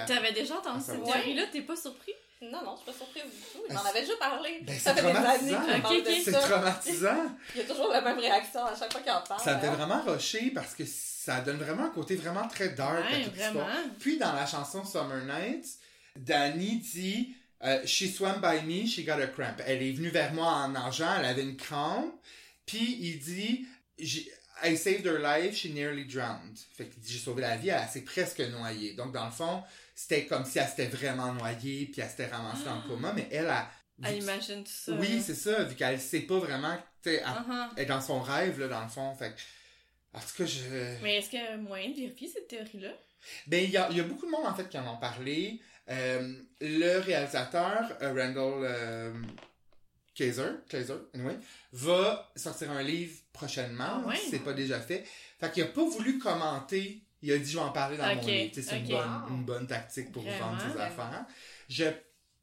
T'avais déjà entendu cette théorie-là, t'es pas surpris? Non, non, je suis pas surprise du tout. Il m'en avait déjà parlé. Ben, ça c'est fait des années me parle de ok. C'est ça. traumatisant. Il y a toujours la même réaction à chaque fois qu'il en parle. Ça me fait hein. vraiment rusher parce que ça donne vraiment un côté vraiment très dark à Ouais, toute vraiment. Puis dans la chanson Summer Nights, Danny dit euh, She swam by me, she got a cramp. Elle est venue vers moi en nageant, elle avait une crampe. Puis il dit J'ai- I saved her life, she nearly drowned. Fait qu'il dit J'ai sauvé la vie, elle s'est presque noyée. Donc dans le fond, c'était comme si elle s'était vraiment noyée, puis elle s'était ramassée dans le coma, mais elle a. Elle imagine tout ça. Oui, c'est ça, vu qu'elle sait pas vraiment, tu sais, elle- Uh-huh. elle est dans son rêve, là, dans le fond. Fait que, en tout cas, je. Mais est-ce qu'il y a moyen de vérifier cette théorie-là? Ben, il y a, y a beaucoup de monde, en fait, qui en ont parlé. Euh, le réalisateur, euh, Randall euh, Kaiser, Kaiser, anyway, va sortir un livre prochainement, si c'est pas déjà fait. Fait qu'il a pas voulu commenter. Il a dit, je vais en parler dans mon livre. C'est une, bonne, une bonne tactique pour Vraiment, vendre ses affaires. Je,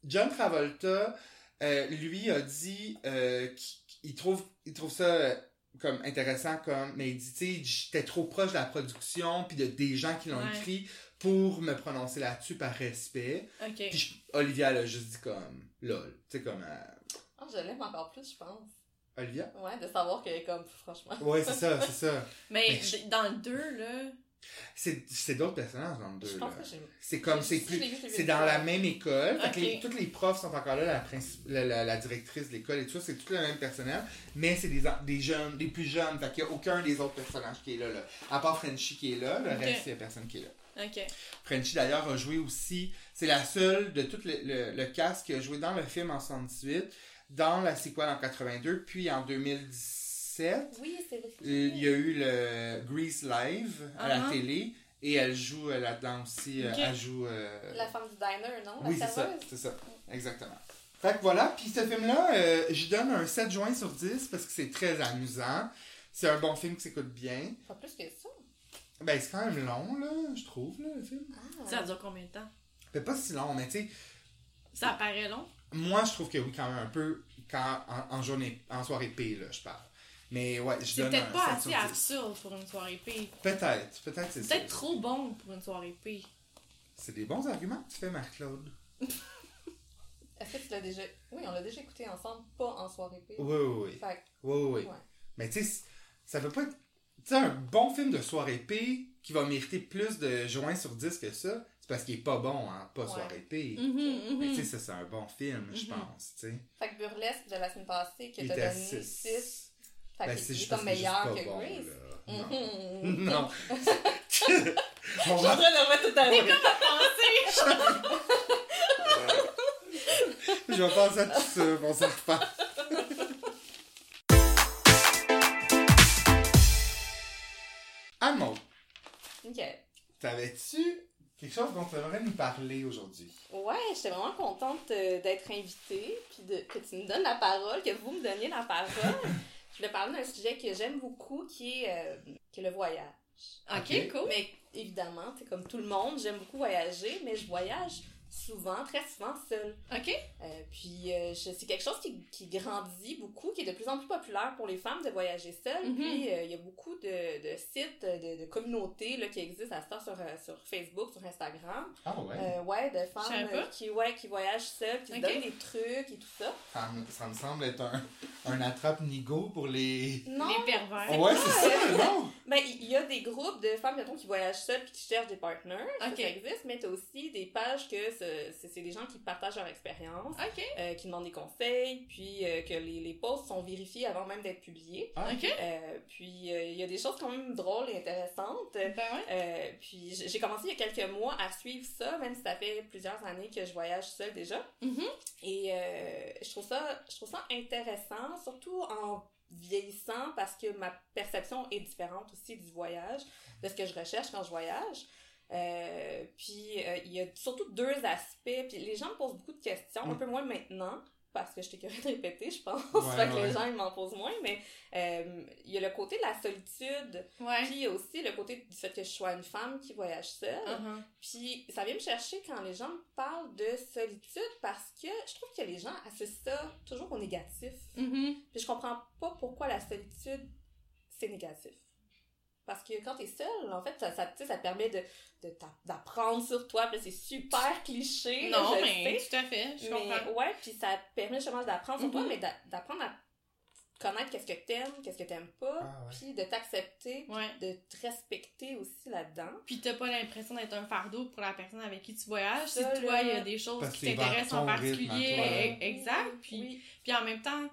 John Travolta, euh, lui, a dit euh, qu'il il trouve, il trouve ça euh, comme intéressant, comme, mais il dit, tu sais, j'étais trop proche de la production, puis de, des gens qui l'ont Ouais. écrit pour me prononcer là-dessus par respect. Ok. Puis Olivia, elle a juste dit comme, lol. Tu sais, comme, Ah, je l'aime encore plus, je pense. Olivia? Ouais, de savoir qu'elle est comme, franchement. Ouais, c'est ça, c'est ça. *laughs* Mais Mais je- d- dans le 2, là. C'est c'est d'autres personnages dans le deux, Je là. pense que j'ai. C'est comme, c'est plus, c'est dans la même école. Fait que Ok. les- toutes les profs sont encore là, la, la, la, la directrice de l'école et tout ça, c'est tout le même personnel, mais c'est des, des jeunes, des plus jeunes. Fait qu'il n'y a aucun des autres personnages qui est là, là. À part Frenchie qui est là, le Ok. reste, il n'y a personne qui est là. Ok. Frenchie d'ailleurs a joué aussi, c'est la seule de tout le, le, le cast qui a joué dans le film en 78, dans la sequel en 82, puis en 2017. Oui, c'est vrai. Euh, Il y a eu le Grease Live à la Uh-huh. télé et elle joue euh, là-dedans aussi. euh. Elle joue. euh, La femme du diner, non? Oui, la c'est ça. serveuse? C'est ça. Exactement. Fait que voilà. Puis ce film-là, euh, je donne un 7 juin sur 10 parce que c'est très amusant. C'est un bon film qui s'écoute bien. Pas plus que ça. Ben, c'est quand même long, là, je trouve, là, le film. Ah. Ça dure combien de temps? Fait pas si long, mais tu sais, Ça paraît long? Moi, je trouve que oui, quand même, un peu, quand, en, en journée, en soirée P, là, je parle. Mais ouais, je C'est donne peut-être un pas 7 assez sur 10. absurde pour une soirée P. Peut-être, peut-être c'est C'est ça. peut-être trop bon pour une soirée P. C'est des bons arguments que tu fais, Marc-Claude. *laughs* Est-ce que tu l'as déjà. Oui, on l'a déjà écouté ensemble, pas en soirée P. Oui, oui, oui. Fait Oui, oui, oui. Ouais. Mais tu sais, ça peut pas être. Tu sais, un bon film de soirée P qui va mériter plus de joints sur 10 que ça, c'est parce qu'il est pas bon, hein, pas Ouais. soirée P. Mhm, Mais mhm. tu sais, ça, c'est un bon film, je Mhm. pense, tu sais. fait que Burlesque de la semaine passée, que t'as donné 6. 6. Fait Ben, c'est est juste comme que meilleur pas que bon, Grace. là. Non. *laughs* Non. Je On va... train de remettre tout à l'heure. Je vais penser à tout ça, on s'en reparle. Anne-Maud, Ok. t'avais-tu quelque chose dont tu aimerais nous parler aujourd'hui? Ouais, j'étais vraiment contente euh, d'être invitée, puis de, que tu me donnes la parole, que vous me donniez la parole. *laughs* je voulais parler d'un sujet que j'aime beaucoup, qui est, euh, qui est le voyage. Ok, Ok. cool. Mais évidemment, c'est comme tout le monde, j'aime beaucoup voyager, mais je voyage souvent, très souvent, seule. OK? Euh, puis euh, je- c'est quelque chose qui, qui grandit beaucoup, qui est de plus en plus populaire pour les femmes de voyager seules. Mhm. Puis euh, il y a beaucoup de, de sites, de, de communautés là, qui existent à ce temps sur, sur Facebook, sur Instagram. Ah ouais? Euh, ouais, de femmes qui, ouais, qui voyagent seules, qui Ok. se donnent des trucs et tout ça. Ça, me, ça me semble être un, un attrape-nigo pour les. Non, Les pervers. ouais, c'est ça, non? Ben, il y a des groupes de femmes, mettons, qui voyagent seules puis qui cherchent des partners. Ça, Ok. Ça, existe, mais t'as aussi des pages que c'est c'est des gens qui partagent leur expérience, euh, qui demandent des conseils, puis euh, que les, les posts sont vérifiés avant même d'être publiés. Ah. Euh, puis euh, il y a des choses quand même drôles et intéressantes. Ben ouais. Euh, puis j'ai commencé il y a quelques mois à suivre ça, même si ça fait plusieurs années que je voyage seule déjà. Mhm. Et euh, je trouve ça, je trouve ça intéressant, surtout en vieillissant, parce que ma perception est différente aussi du voyage, de ce que je recherche quand je voyage. Euh, puis euh, il y a surtout deux aspects. Puis les gens me posent beaucoup de questions, un Mm. peu moins maintenant, parce que je t'ai *laughs* curée de répéter, je pense. Ouais, fait que ouais. les gens ils m'en posent moins, mais euh, il y a le côté de la solitude, Ouais. puis il y a aussi le côté du fait que je sois une femme qui voyage seule. Uh-huh. Puis ça vient me chercher quand les gens me parlent de solitude parce que je trouve que les gens associent ça toujours au négatif. Mhm. Puis je comprends pas pourquoi la solitude, c'est négatif. Parce que quand t'es seule, en fait, ça, ça, tu sais, ça te permet de, d'apprendre sur toi. Puis c'est super cliché. Non, je mais sais. tout à fait. Je Mais comprends. ouais, puis ça permet justement d'apprendre sur toi, Mhm. mais d'a- d'apprendre à connaître qu'est-ce que t'aimes, qu'est-ce que t'aimes pas, Ah ouais. puis de t'accepter, Ouais. de te respecter aussi là-dedans. Puis t'as pas l'impression d'être un fardeau pour la personne avec qui tu voyages. Si toi, il y a des choses Parce qui t'intéressent en particulier. toi. e- Exact. Puis, Oui. puis en même temps,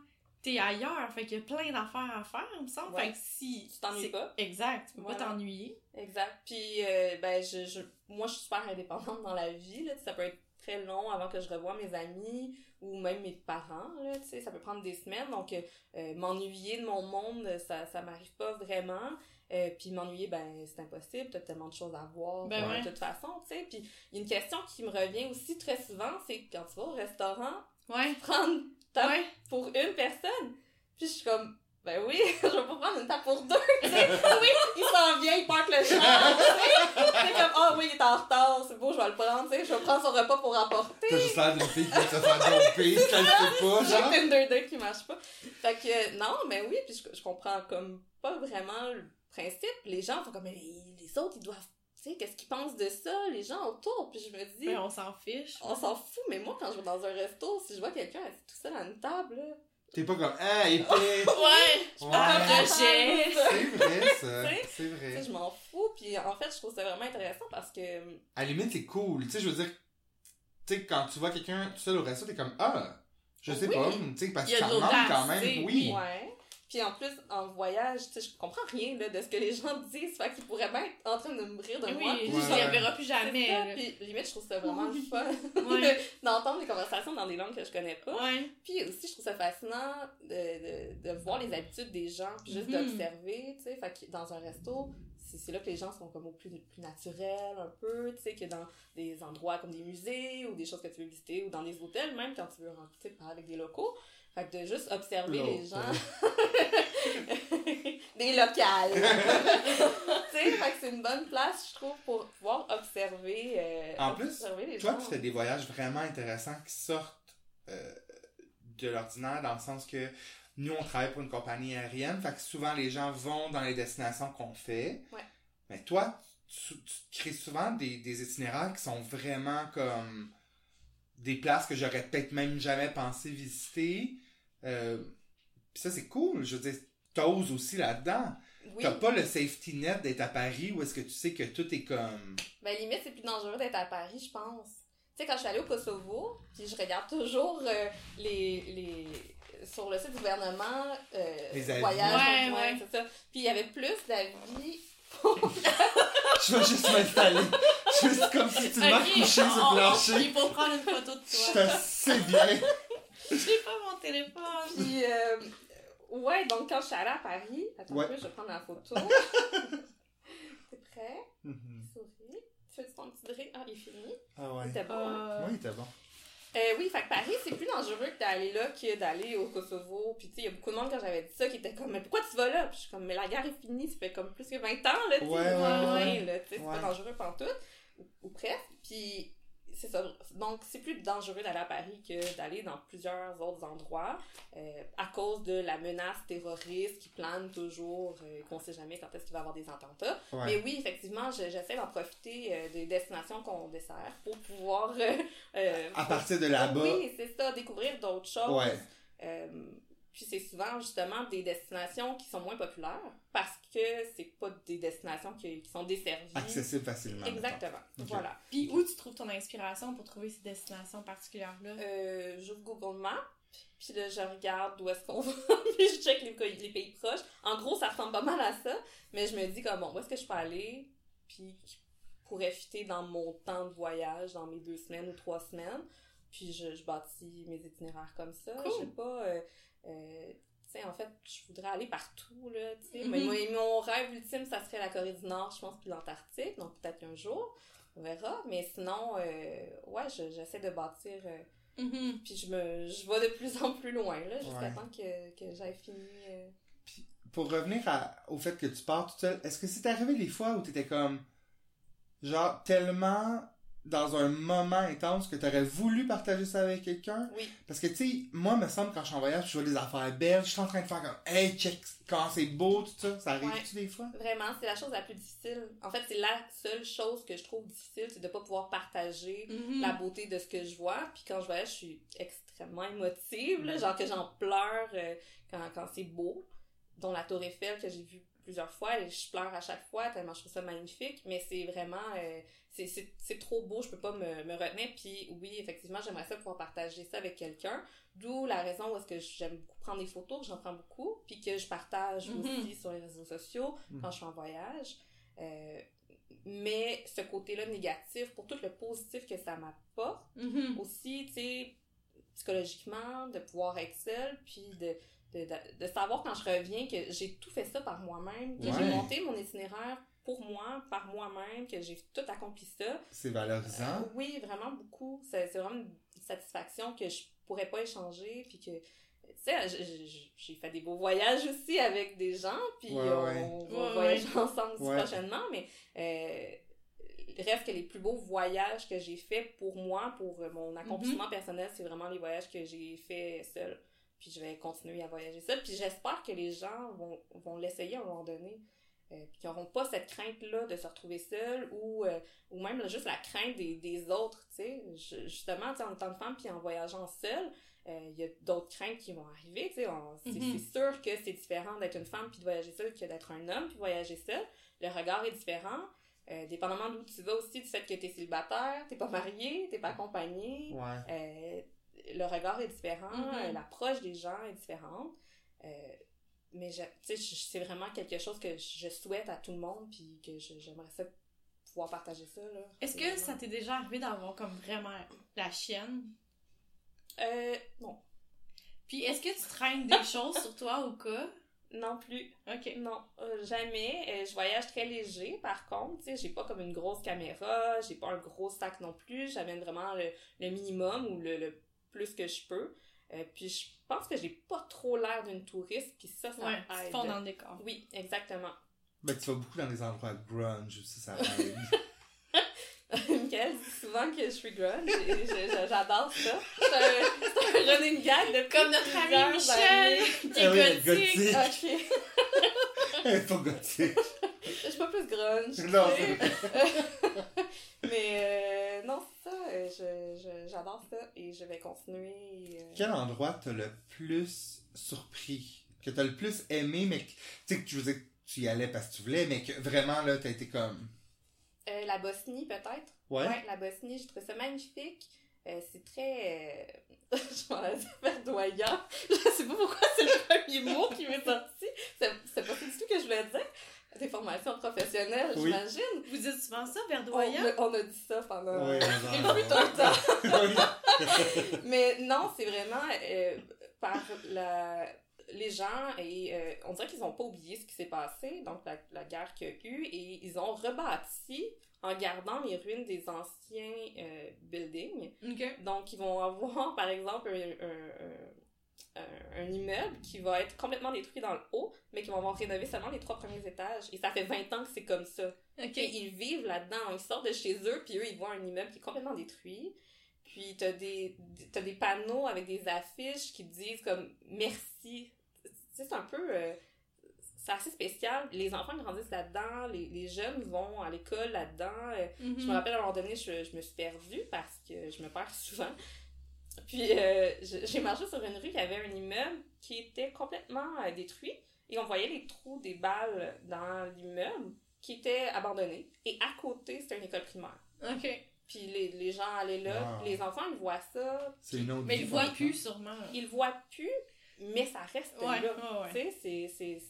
t'es ailleurs. Fait qu'il y a plein d'affaires à faire, il me semble. Ouais. Fait que si. Tu t'ennuies pas. Exact. Tu peux Voilà. pas t'ennuyer. Exact. Puis, euh, ben, je, je, moi, je suis super indépendante dans la vie. Là. Ça peut être très long avant que je revoie mes amis ou même mes parents. Là, tu sais, ça peut prendre des semaines. Donc, euh, euh, m'ennuyer de mon monde, ça, ça m'arrive pas vraiment. Euh, puis m'ennuyer, ben, c'est impossible. T'as tellement de choses à voir Ben ouais. de toute façon. tu sais. Puis, il y a une question qui me revient aussi très souvent, c'est quand tu vas au restaurant, Ouais. prendre ta Ouais. pour une personne. Puis je suis comme, ben oui, *laughs* je vais pas prendre une table pour deux. *laughs* oui, il s'en vient, il parque le sais. C'est comme, ah oui, il est en retard, c'est beau, je vais le prendre. tu sais. Je vais prendre son repas pour apporter. T'as juste l'air d'une fille qui va se faire domper, ça le pas, J'ai genre. Tinder date qui marche pas. Fait que, non, mais oui, puis je, je comprends comme pas vraiment le principe. Les gens sont comme, mais les, autres, ils doivent, sais, qu'est-ce qu'ils pensent de ça, les gens autour. Puis je me dis, Ben, on s'en fiche. on s'en fout, mais moi, quand je vais dans un resto, si je vois quelqu'un assis tout seul à une table, là, T'es pas comme, ah, épais. *laughs* Ouais. Ouais. Ah, rejet. C'est vrai, ça. *laughs* Sais, C'est sais, vrai. je m'en fous. Puis en fait, je trouve ça vraiment intéressant parce que. À la limite, c'est cool. Tu sais, je veux dire, tu sais, quand tu vois quelqu'un tout seul au resto, t'es comme, ah, je sais Oui. pas, tu sais, parce que a ça manque quand sais, même. Oui. oui. Ouais. Puis en plus, en voyage, tu sais, je comprends rien là, de ce que les gens disent. Fait qu'ils pourraient bien être en train de me rire de Oui, moi. je Puis Ouais. je les verra plus jamais. ça. Puis limite, je trouve ça vraiment fun Ouais. *laughs* d'entendre des conversations dans des langues que je connais pas. Ouais. Puis aussi, je trouve ça fascinant de, de, de voir les habitudes des gens, puis juste Mhm. d'observer, tu sais. Fait que dans un resto, c'est là que les gens sont comme au plus, plus naturel un peu, tu sais, que dans des endroits comme des musées ou des choses que tu veux visiter ou dans des hôtels même quand tu veux tu sais, parler avec des locaux. Fait que de juste observer les gens. *laughs* des locales. *laughs* tu sais, fait que c'est une bonne place, je trouve, pour pouvoir observer. euh, En plus, observer les Toi, gens. tu fais des voyages vraiment intéressants qui sortent euh, de l'ordinaire dans le sens que nous, on travaille pour une compagnie aérienne, fait que souvent les gens vont dans les destinations qu'on fait. Ouais. Mais toi, tu, tu crées souvent des, des itinéraires qui sont vraiment comme des places que j'aurais peut-être même jamais pensé visiter. Euh, Puis ça, c'est cool. Je veux dire, t'oses aussi là-dedans. Oui. T'as pas le safety net d'être à Paris où est-ce que tu sais que tout est comme... Ben, limite, c'est plus dangereux d'être à Paris, je pense. Tu sais, quand je suis allée au Kosovo, puis je regarde toujours euh, les, les... sur le site du gouvernement, euh, Les avis. voyage, Ouais, ouais. c'est ça. Puis il y avait plus d'avis. *laughs* *laughs* Je vais juste m'installer. Juste comme si tu m'as couché sur le plancher. Il faut prendre une photo de Je toi. assez bien. J'ai pas mon téléphone. Puis, euh, ouais, donc quand je suis allée à Paris, attends Ouais. un peu, je vais prendre la photo. *laughs* T'es prêt? Souris. Tu fais ton petit drink? Ah, il est fini. Ah ouais. C'était bon, hein? Euh, Oui, t'es bon. Euh, oui, fait que Paris, c'est plus dangereux que d'aller là que d'aller au Kosovo. Puis, tu sais, il y a beaucoup de monde quand j'avais dit ça qui était comme, mais pourquoi tu vas là? Puis, je suis comme, mais la guerre est finie, ça fait comme plus que 20 ans, là, tu sais, Ouais, il y a ouais, rien, ouais. là, tu sais, c'est Ouais. pas dangereux pantoute, ou, ou presque. Puis, c'est ça. Donc, c'est plus dangereux d'aller à Paris que d'aller dans plusieurs autres endroits euh, à cause de la menace terroriste qui plane toujours, euh, qu'on sait jamais quand est-ce qu'il va y avoir des attentats. Ouais. Mais oui, effectivement, je- j'essaie d'en profiter euh, des destinations qu'on dessert pour pouvoir... euh, À partir de là-bas. Oui, c'est ça, découvrir d'autres choses. Ouais. Puis c'est souvent justement des destinations qui sont moins populaires parce que c'est pas des destinations qui, qui sont desservies. Accessible facilement. Exactement. Voilà. Puis où tu trouves ton inspiration pour trouver ces destinations particulières-là? Euh, J'ouvre Google Maps, puis là je regarde où est-ce qu'on *laughs* va, puis je check les, pays- les pays proches. En gros, ça ressemble pas mal à ça, mais je me dis comme bon, où est-ce que je peux aller, puis qui pourrait fitter dans mon temps de voyage, dans mes deux semaines ou trois semaines. Puis je, je bâtis mes itinéraires comme ça. Cool. Je sais pas. euh, euh, tu sais, en fait, je voudrais aller partout, là, tu sais. Mhm. Mais moi, mon rêve ultime, ça serait la Corée du Nord, je pense, puis l'Antarctique. Donc, peut-être un jour, on verra. Mais sinon, euh, ouais, je- j'essaie de bâtir... euh, Mhm. puis je me je vais de plus en plus loin, là, jusqu'à Ouais. temps que, que j'aille fini... euh, Pour revenir à- au fait que tu pars toute seule, est-ce que c'est arrivé des fois où t'étais comme, genre, tellement dans un moment intense que t'aurais voulu partager ça avec quelqu'un? Oui. Parce que, tu sais, moi, me semble, quand je suis en voyage, je vois des affaires belles, je suis en train de faire comme, hey, check, quand c'est beau, tout ça. Ça arrive-tu des fois? Vraiment, c'est la chose la plus difficile. En fait, c'est la seule chose que je trouve difficile, c'est de pas pouvoir partager Mhm. la beauté de ce que je vois. Puis quand je voyage, je suis extrêmement émotive, là, genre que j'en pleure euh, quand, quand c'est beau. Dont la Tour Eiffel que j'ai vue plusieurs fois et je pleure à chaque fois tellement je trouve ça magnifique. Mais c'est vraiment... euh, c'est- c'est c'est trop beau, je peux pas me, me retenir. Puis oui, effectivement, j'aimerais ça pouvoir partager ça avec quelqu'un. D'où la raison où est-ce que j'aime beaucoup prendre des photos, que j'en prends beaucoup, puis que je partage Mhm. aussi sur les réseaux sociaux quand je suis en voyage. Euh, mais ce côté-là négatif, pour tout le positif que ça m'apporte, Mhm. aussi, tu sais, psychologiquement, de pouvoir être seule, puis de, de, de, de savoir quand je reviens que j'ai tout fait ça par moi-même, que Ouais. j'ai monté mon itinéraire pour moi, par moi-même, que j'ai tout accompli ça. C'est valorisant. Euh, oui, vraiment beaucoup. C'est vraiment une satisfaction que je pourrais pas échanger, puis que, tu sais, j'ai fait des beaux voyages aussi avec des gens, puis Ouais, on ouais. va Ouais, voyager ensemble prochainement, mais euh, reste que les plus beaux voyages que j'ai faits pour moi, pour mon accomplissement personnel, c'est vraiment les voyages que j'ai faits seul. Puis je vais continuer à voyager seul. Puis j'espère que les gens vont, vont l'essayer à un moment donné. Euh, puis qu'ils n'auront pas cette crainte-là de se retrouver seul ou, euh, ou même là, juste la crainte des, des autres, tu sais. Justement, tu sais, en tant que femme puis en voyageant seule, euh, il y a d'autres craintes qui vont arriver, tu sais. On- C'est sûr que c'est différent d'être une femme puis de voyager seule que d'être un homme puis voyager seul. Le regard est différent. Euh, dépendamment d'où tu vas aussi, du fait que tu es célibataire, t'es pas marié, t'es pas accompagné, Ouais. le regard est différent, Mhm. euh, l'approche des gens est différente. Euh, mais c'est vraiment quelque chose que je souhaite à tout le monde, puis que j'aimerais ça pouvoir partager ça. là. Est-ce que vraiment- ça t'est déjà arrivé d'avoir comme vraiment la chienne? Euh, non. Puis est-ce que tu traînes des *laughs* choses sur toi au cas? Non plus. Ok. Non, euh, jamais. Euh, je voyage très léger, par contre. Tu sais, j'ai pas comme une grosse caméra, j'ai pas un gros sac non plus. J'amène vraiment le, le minimum ou le, le plus que je peux. Euh, puis je pense que j'ai pas trop l'air d'une touriste, puis ça, ça Ouais, aide. te fonds dans le décor. Oui, exactement. Ben, tu vas beaucoup dans des endroits grunge aussi, ça aide. *laughs* Michael dit souvent que je suis grunge j'adore ça. C'est un, c'est un running gag de Comme notre ami Michel, qui Ah est gothique. gothique. Ok. Elle est pas gothique. Je suis pas plus grunge. Non, sais. *laughs* Mais euh, non, c'est ça. euh, je- je- J'adore ça et je vais continuer. euh, Quel endroit t'as le plus surpris? Que t'as le plus aimé, mais que, tu sais, que tu veux dire que tu y allais parce que tu voulais, mais que vraiment, là, t'as été comme... euh, la Bosnie, peut-être. Ouais? Ouais, la Bosnie, j'ai trouvé ça magnifique. Euh, c'est très. euh, *laughs* je m'en ai dit verdoyant. Je sais pas pourquoi c'est le premier mot qui m'est sorti. C'est pas du tout que je voulais dire. Des formations professionnelles, Oui. j'imagine. Vous dites souvent ça, verdoyant? on a dit ça pendant. Oui, *laughs* temps. *laughs* *laughs* Mais non, c'est vraiment euh, par la, les gens et euh, on dirait qu'ils n'ont pas oublié ce qui s'est passé, donc la, la guerre qu'il y a eu, et ils ont rebâti en gardant les ruines des anciens euh, buildings. Donc, ils vont avoir, par exemple, un, un- un, un immeuble qui va être complètement détruit dans le haut, mais qui vont avoir rénové seulement les trois premiers étages. Et ça fait 20 ans que c'est comme ça. Et ils vivent là-dedans. Ils sortent de chez eux, puis eux, ils voient un immeuble qui est complètement détruit. Puis t'as des, t'as des panneaux avec des affiches qui disent comme merci. C'est un peu. euh, c'est assez spécial. Les enfants grandissent là-dedans, les, les jeunes vont à l'école là-dedans. Euh. Je me rappelle à un moment donné, je, je me suis perdue parce que je me perds souvent. Puis euh, j'ai marché sur une rue qui avait un immeuble qui était complètement euh, détruit et on voyait les trous des balles dans l'immeuble qui était abandonné. Et à côté, c'était une école primaire. Ok. Puis les, les gens allaient là, Wow. les enfants, ils voient ça. C'est une autre Mais ils voient plus, sûrement. Ils voient plus, mais ça reste Ouais, là. ouais, ouais. Tu sais, c'est-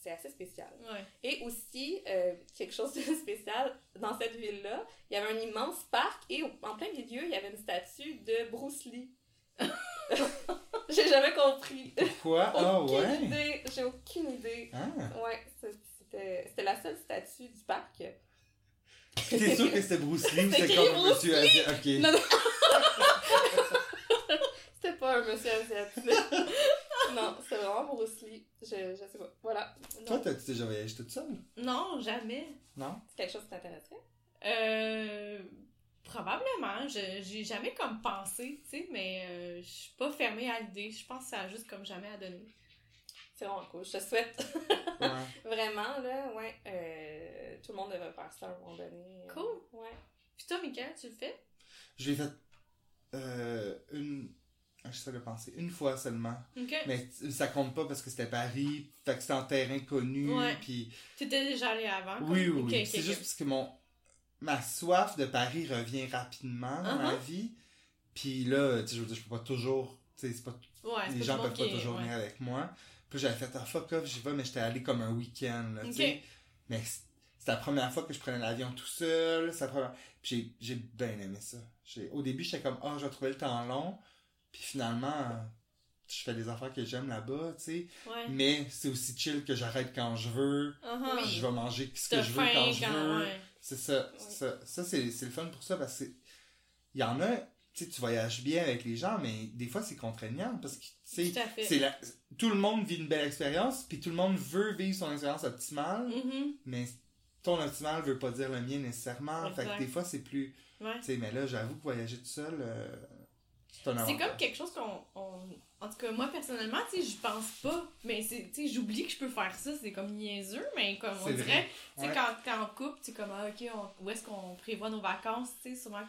c'est c'est assez spécial. Ouais. Et aussi, euh, quelque chose de *laughs* spécial, dans cette ville-là, il y avait un immense parc et au- en plein milieu, il y avait une statue de Bruce Lee. *laughs* J'ai jamais compris. Quoi? Ah aucune ouais? idée. J'ai aucune idée. Ah. Ouais, c'est- c'était c'était la seule statue du parc. T'es sûr que c'était Bruce Lee ou C'était écrit comme un Bruce monsieur asiatique? Ok. Non, non. *laughs* C'était pas un monsieur asiatique. Non, c'était vraiment Bruce Lee. Je, je sais pas. Voilà. Non. Toi, t'as- tu t'es déjà voyagé toute seule? Non, jamais. Non? C'est quelque chose qui t'intéresserait? Euh. Probablement. Je j'ai jamais comme pensé, tu sais, mais euh, je suis pas fermée à l'idée. Je pense que ça a juste comme jamais à donner. C'est vraiment cool. Je te souhaite *laughs* Ouais. vraiment, là, ouais. euh, tout le monde devrait faire ça à un moment donné. euh, Cool. Ouais. Puis toi, Mickaël, tu le fais? Je l'ai fait euh, une. Ah, J'essaie de penser. Une fois seulement. Mais ça compte pas parce que c'était Paris. Fait que c'était en terrain connu. Ouais. Puis. T'étais déjà allé avant? Oui, oui, c'est juste parce que mon. Ma soif de Paris revient rapidement dans ma Uh-huh. vie. Puis là, tu sais, je veux dire, je peux pas toujours. Tu sais, c'est pas Ouais, c'est les gens peuvent pas toujours ouais. venir avec moi. Puis j'avais fait, ah fuck off, j'y vais, mais j'étais allé comme un week-end. Mais c- c'était la première fois que je prenais l'avion tout seul. C'est la première... Puis j'ai, j'ai bien aimé ça. J'ai... Au début, j'étais comme, ah, je vais trouver le temps long. Puis finalement, je fais des affaires que j'aime là-bas, tu sais. Ouais. Mais c'est aussi chill que j'arrête quand je veux. Uh-huh. Je vais manger ce que je veux quand je veux. ouais. C'est ça, c'est ça. Ça, c'est, c'est le fun pour ça parce que il y en a, tu sais, tu voyages bien avec les gens, mais des fois, c'est contraignant parce que, tu sais, Tout à fait. c'est la- tout le monde vit une belle expérience, puis tout le monde veut vivre son expérience optimale, Mhm. mais ton optimal veut pas dire le mien nécessairement. Fait que des fois, c'est plus. Ouais. Tu sais, mais là, j'avoue que voyager tout seul, euh, c'est comme quelque chose qu'on. on- En tout cas, moi personnellement, tu sais, je pense pas. Mais c'est, tu sais, j'oublie que je peux faire ça. C'est comme niaiseux, mais comme on dirait. Tu sais, Ouais. quand t'es en couple, tu comme, ah, ok, on- où est-ce qu'on prévoit nos vacances, tu sais, souvent.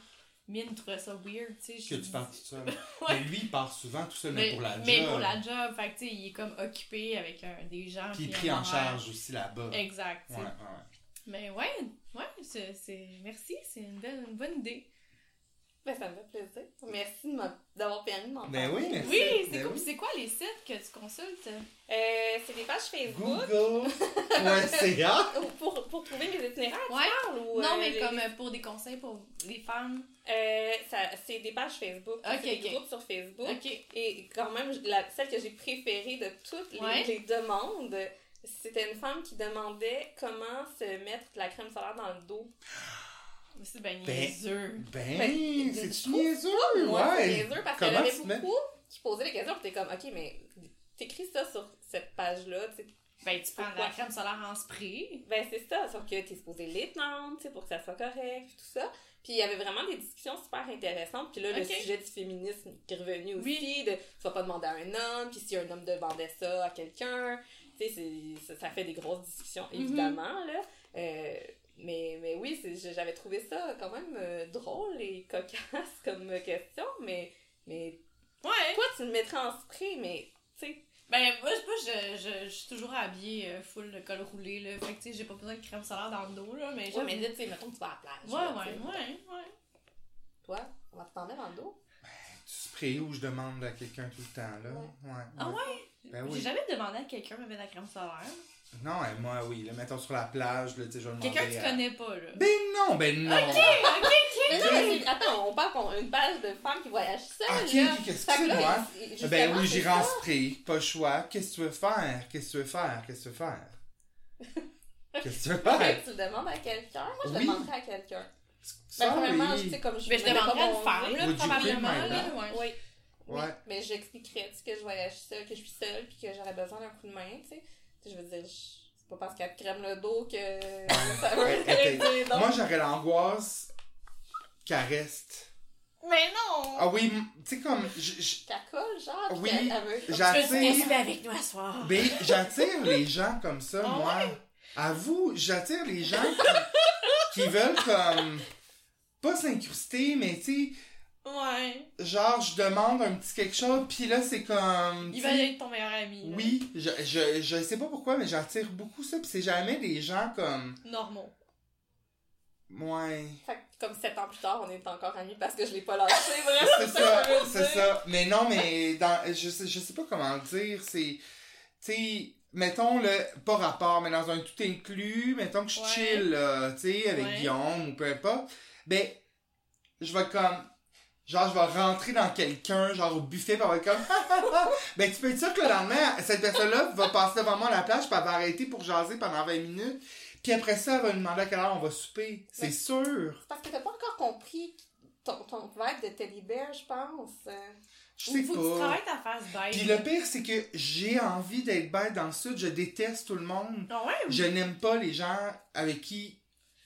Mine trouvait ça weird, tu sais. Que tu pars tout seul. *laughs* Mais lui, il part souvent tout seul, mais, Mais, pour la mais job. pour la job, fait que, tu sais, il est comme occupé avec un- des gens. Puis puis pris un en charge aussi là-bas. Exact. Ouais, ouais. Mais ouais, ouais, c'est, c'est- merci, c'est une, belle, une bonne idée. Ben, ça me fait plaisir. Merci d'avoir permis de m'en Ben parler. oui, merci. Oui, c'est Ben cool. oui. C'est quoi les sites que tu consultes? Euh, c'est des pages Facebook. Google. ouais, *laughs* c'est! Ou Pour, pour trouver mes itinéraires, tu parles, ou, non, euh, mais les- comme euh, pour des conseils pour les femmes. Euh, ça- c'est des pages Facebook. Ok, c'est des ok. groupes sur Facebook. Ok. Et quand même, la, celle que j'ai préférée de toutes les, Ouais. les demandes, c'était une femme qui demandait comment se mettre de la crème solaire dans le dos. Mais C'est ben Ben, niaiseux. Ben, Ben, c'est je tu niaiseux, Moi, c'est ouais. niaiseux parce Comment te mets- beaucoup qui posaient des questions. Puis t'es comme, ok, mais t'écris ça sur cette page-là, tu. Ben, tu prends de la crème solaire en spray. Ben, c'est ça, sauf que t'es supposé l'étendre, tu sais, pour que ça soit correct, puis tout ça. Puis il y avait vraiment des discussions super intéressantes. Puis là, le sujet du féminisme qui est revenu aussi, Oui. de tu vas pas demander à un homme, puis si un homme demandait ça à quelqu'un, tu sais, c'est- ça, ça fait des grosses discussions, Mhm. évidemment, là. Euh, mais, mais oui, c'est- j'avais trouvé ça quand même euh, drôle et *laughs* cocasse comme question, mais, mais Ouais. toi, tu le mettrais en spray, mais, tu sais, Ben, moi, je, je, je, je suis toujours habillée euh, full de col roulé, là. Fait que, tu sais, j'ai pas besoin de crème solaire dans le dos, là. Mais ouais, mais là, tu sais, mettons que tu vas à la plage. Ouais, là, ouais, ouais, ouais. Toi, on va t'en mettre dans le dos? Tu sprays où je demande à quelqu'un tout le temps, là? Ouais. Ah ouais? Ben J'ai oui. jamais demandé à quelqu'un de me mettre de la crème solaire. Non, et moi, oui. Là, mettons sur la plage, là, tu sais, je vais demander Quelqu'un que tu connais pas, là. Ben non, ben non. Mais là, mais c'est- attends, on parle qu'on une page de femmes qui voyagent seules. Ok, là. ok, qu'est-ce que c'est, là, moi? il- Ben oui, j'irai en spray. Pas le choix. Qu'est-ce que tu veux faire? Qu'est-ce que tu veux faire? Qu'est-ce que tu veux faire? *laughs* Qu'est-ce que tu veux Ok, faire? tu le demandes à quelqu'un. Moi, je Oui. demanderais à quelqu'un. Ben, premièrement, je sais comme je Mais je demanderais à une femme, là, probablement. Oui. Oui, Ouais. mais j'expliquerais, tu sais, que je voyage seule, que je suis seule, puis que j'aurais besoin d'un coup de main, tu sais. Sais, je veux dire, c'est pas parce qu'elle te crème le dos que *laughs* ça va Ouais, t'aider, donc. Moi, j'aurais l'angoisse qu'elle reste. Mais non! Ah oui, tu sais, comme. Qu'elle colle, genre, Oui, veut- j'attire. avec nous à soir? Ben, j'attire les gens comme ça, Ah moi. À vous, j'attire les gens qui, qui veulent comme. Pas s'incruster, mais tu Ouais. genre, je demande un petit quelque chose, puis là, c'est comme. Il va sais, être ton meilleur ami. là. Oui, je, je, je sais pas pourquoi, mais j'attire beaucoup ça, puis c'est jamais des gens comme. Normaux. Ouais. Fait que comme sept ans plus tard, on est encore amis parce que je l'ai pas lâché, vraiment. *laughs* C'est ça, c'est ça. Mais non, mais dans, je, sais, je sais pas comment le dire. C'est, tu sais, mettons le, pas rapport, mais dans un tout inclus, mettons que je Ouais. chill, là, tu sais, avec Ouais. Guillaume ou peu importe. Ben, je vais comme, genre, je vais rentrer dans quelqu'un, genre au buffet, pis elle va être comme, *laughs* ben, tu peux être sûr que le lendemain, cette personne-là va passer devant moi à la plage, pis elle va arrêter pour jaser pendant 20 minutes. Puis après ça, elle va nous demander à quelle heure on va souper. C'est Ouais. sûr. Parce que t'as pas encore compris ton, ton vibe de teddy bear, je pense. Je Ou sais faut que tu pas. ta face bête. Puis le pire, c'est que j'ai envie d'être bête dans le sud. Je déteste tout le monde. Ah ouais? Je n'aime pas les gens avec qui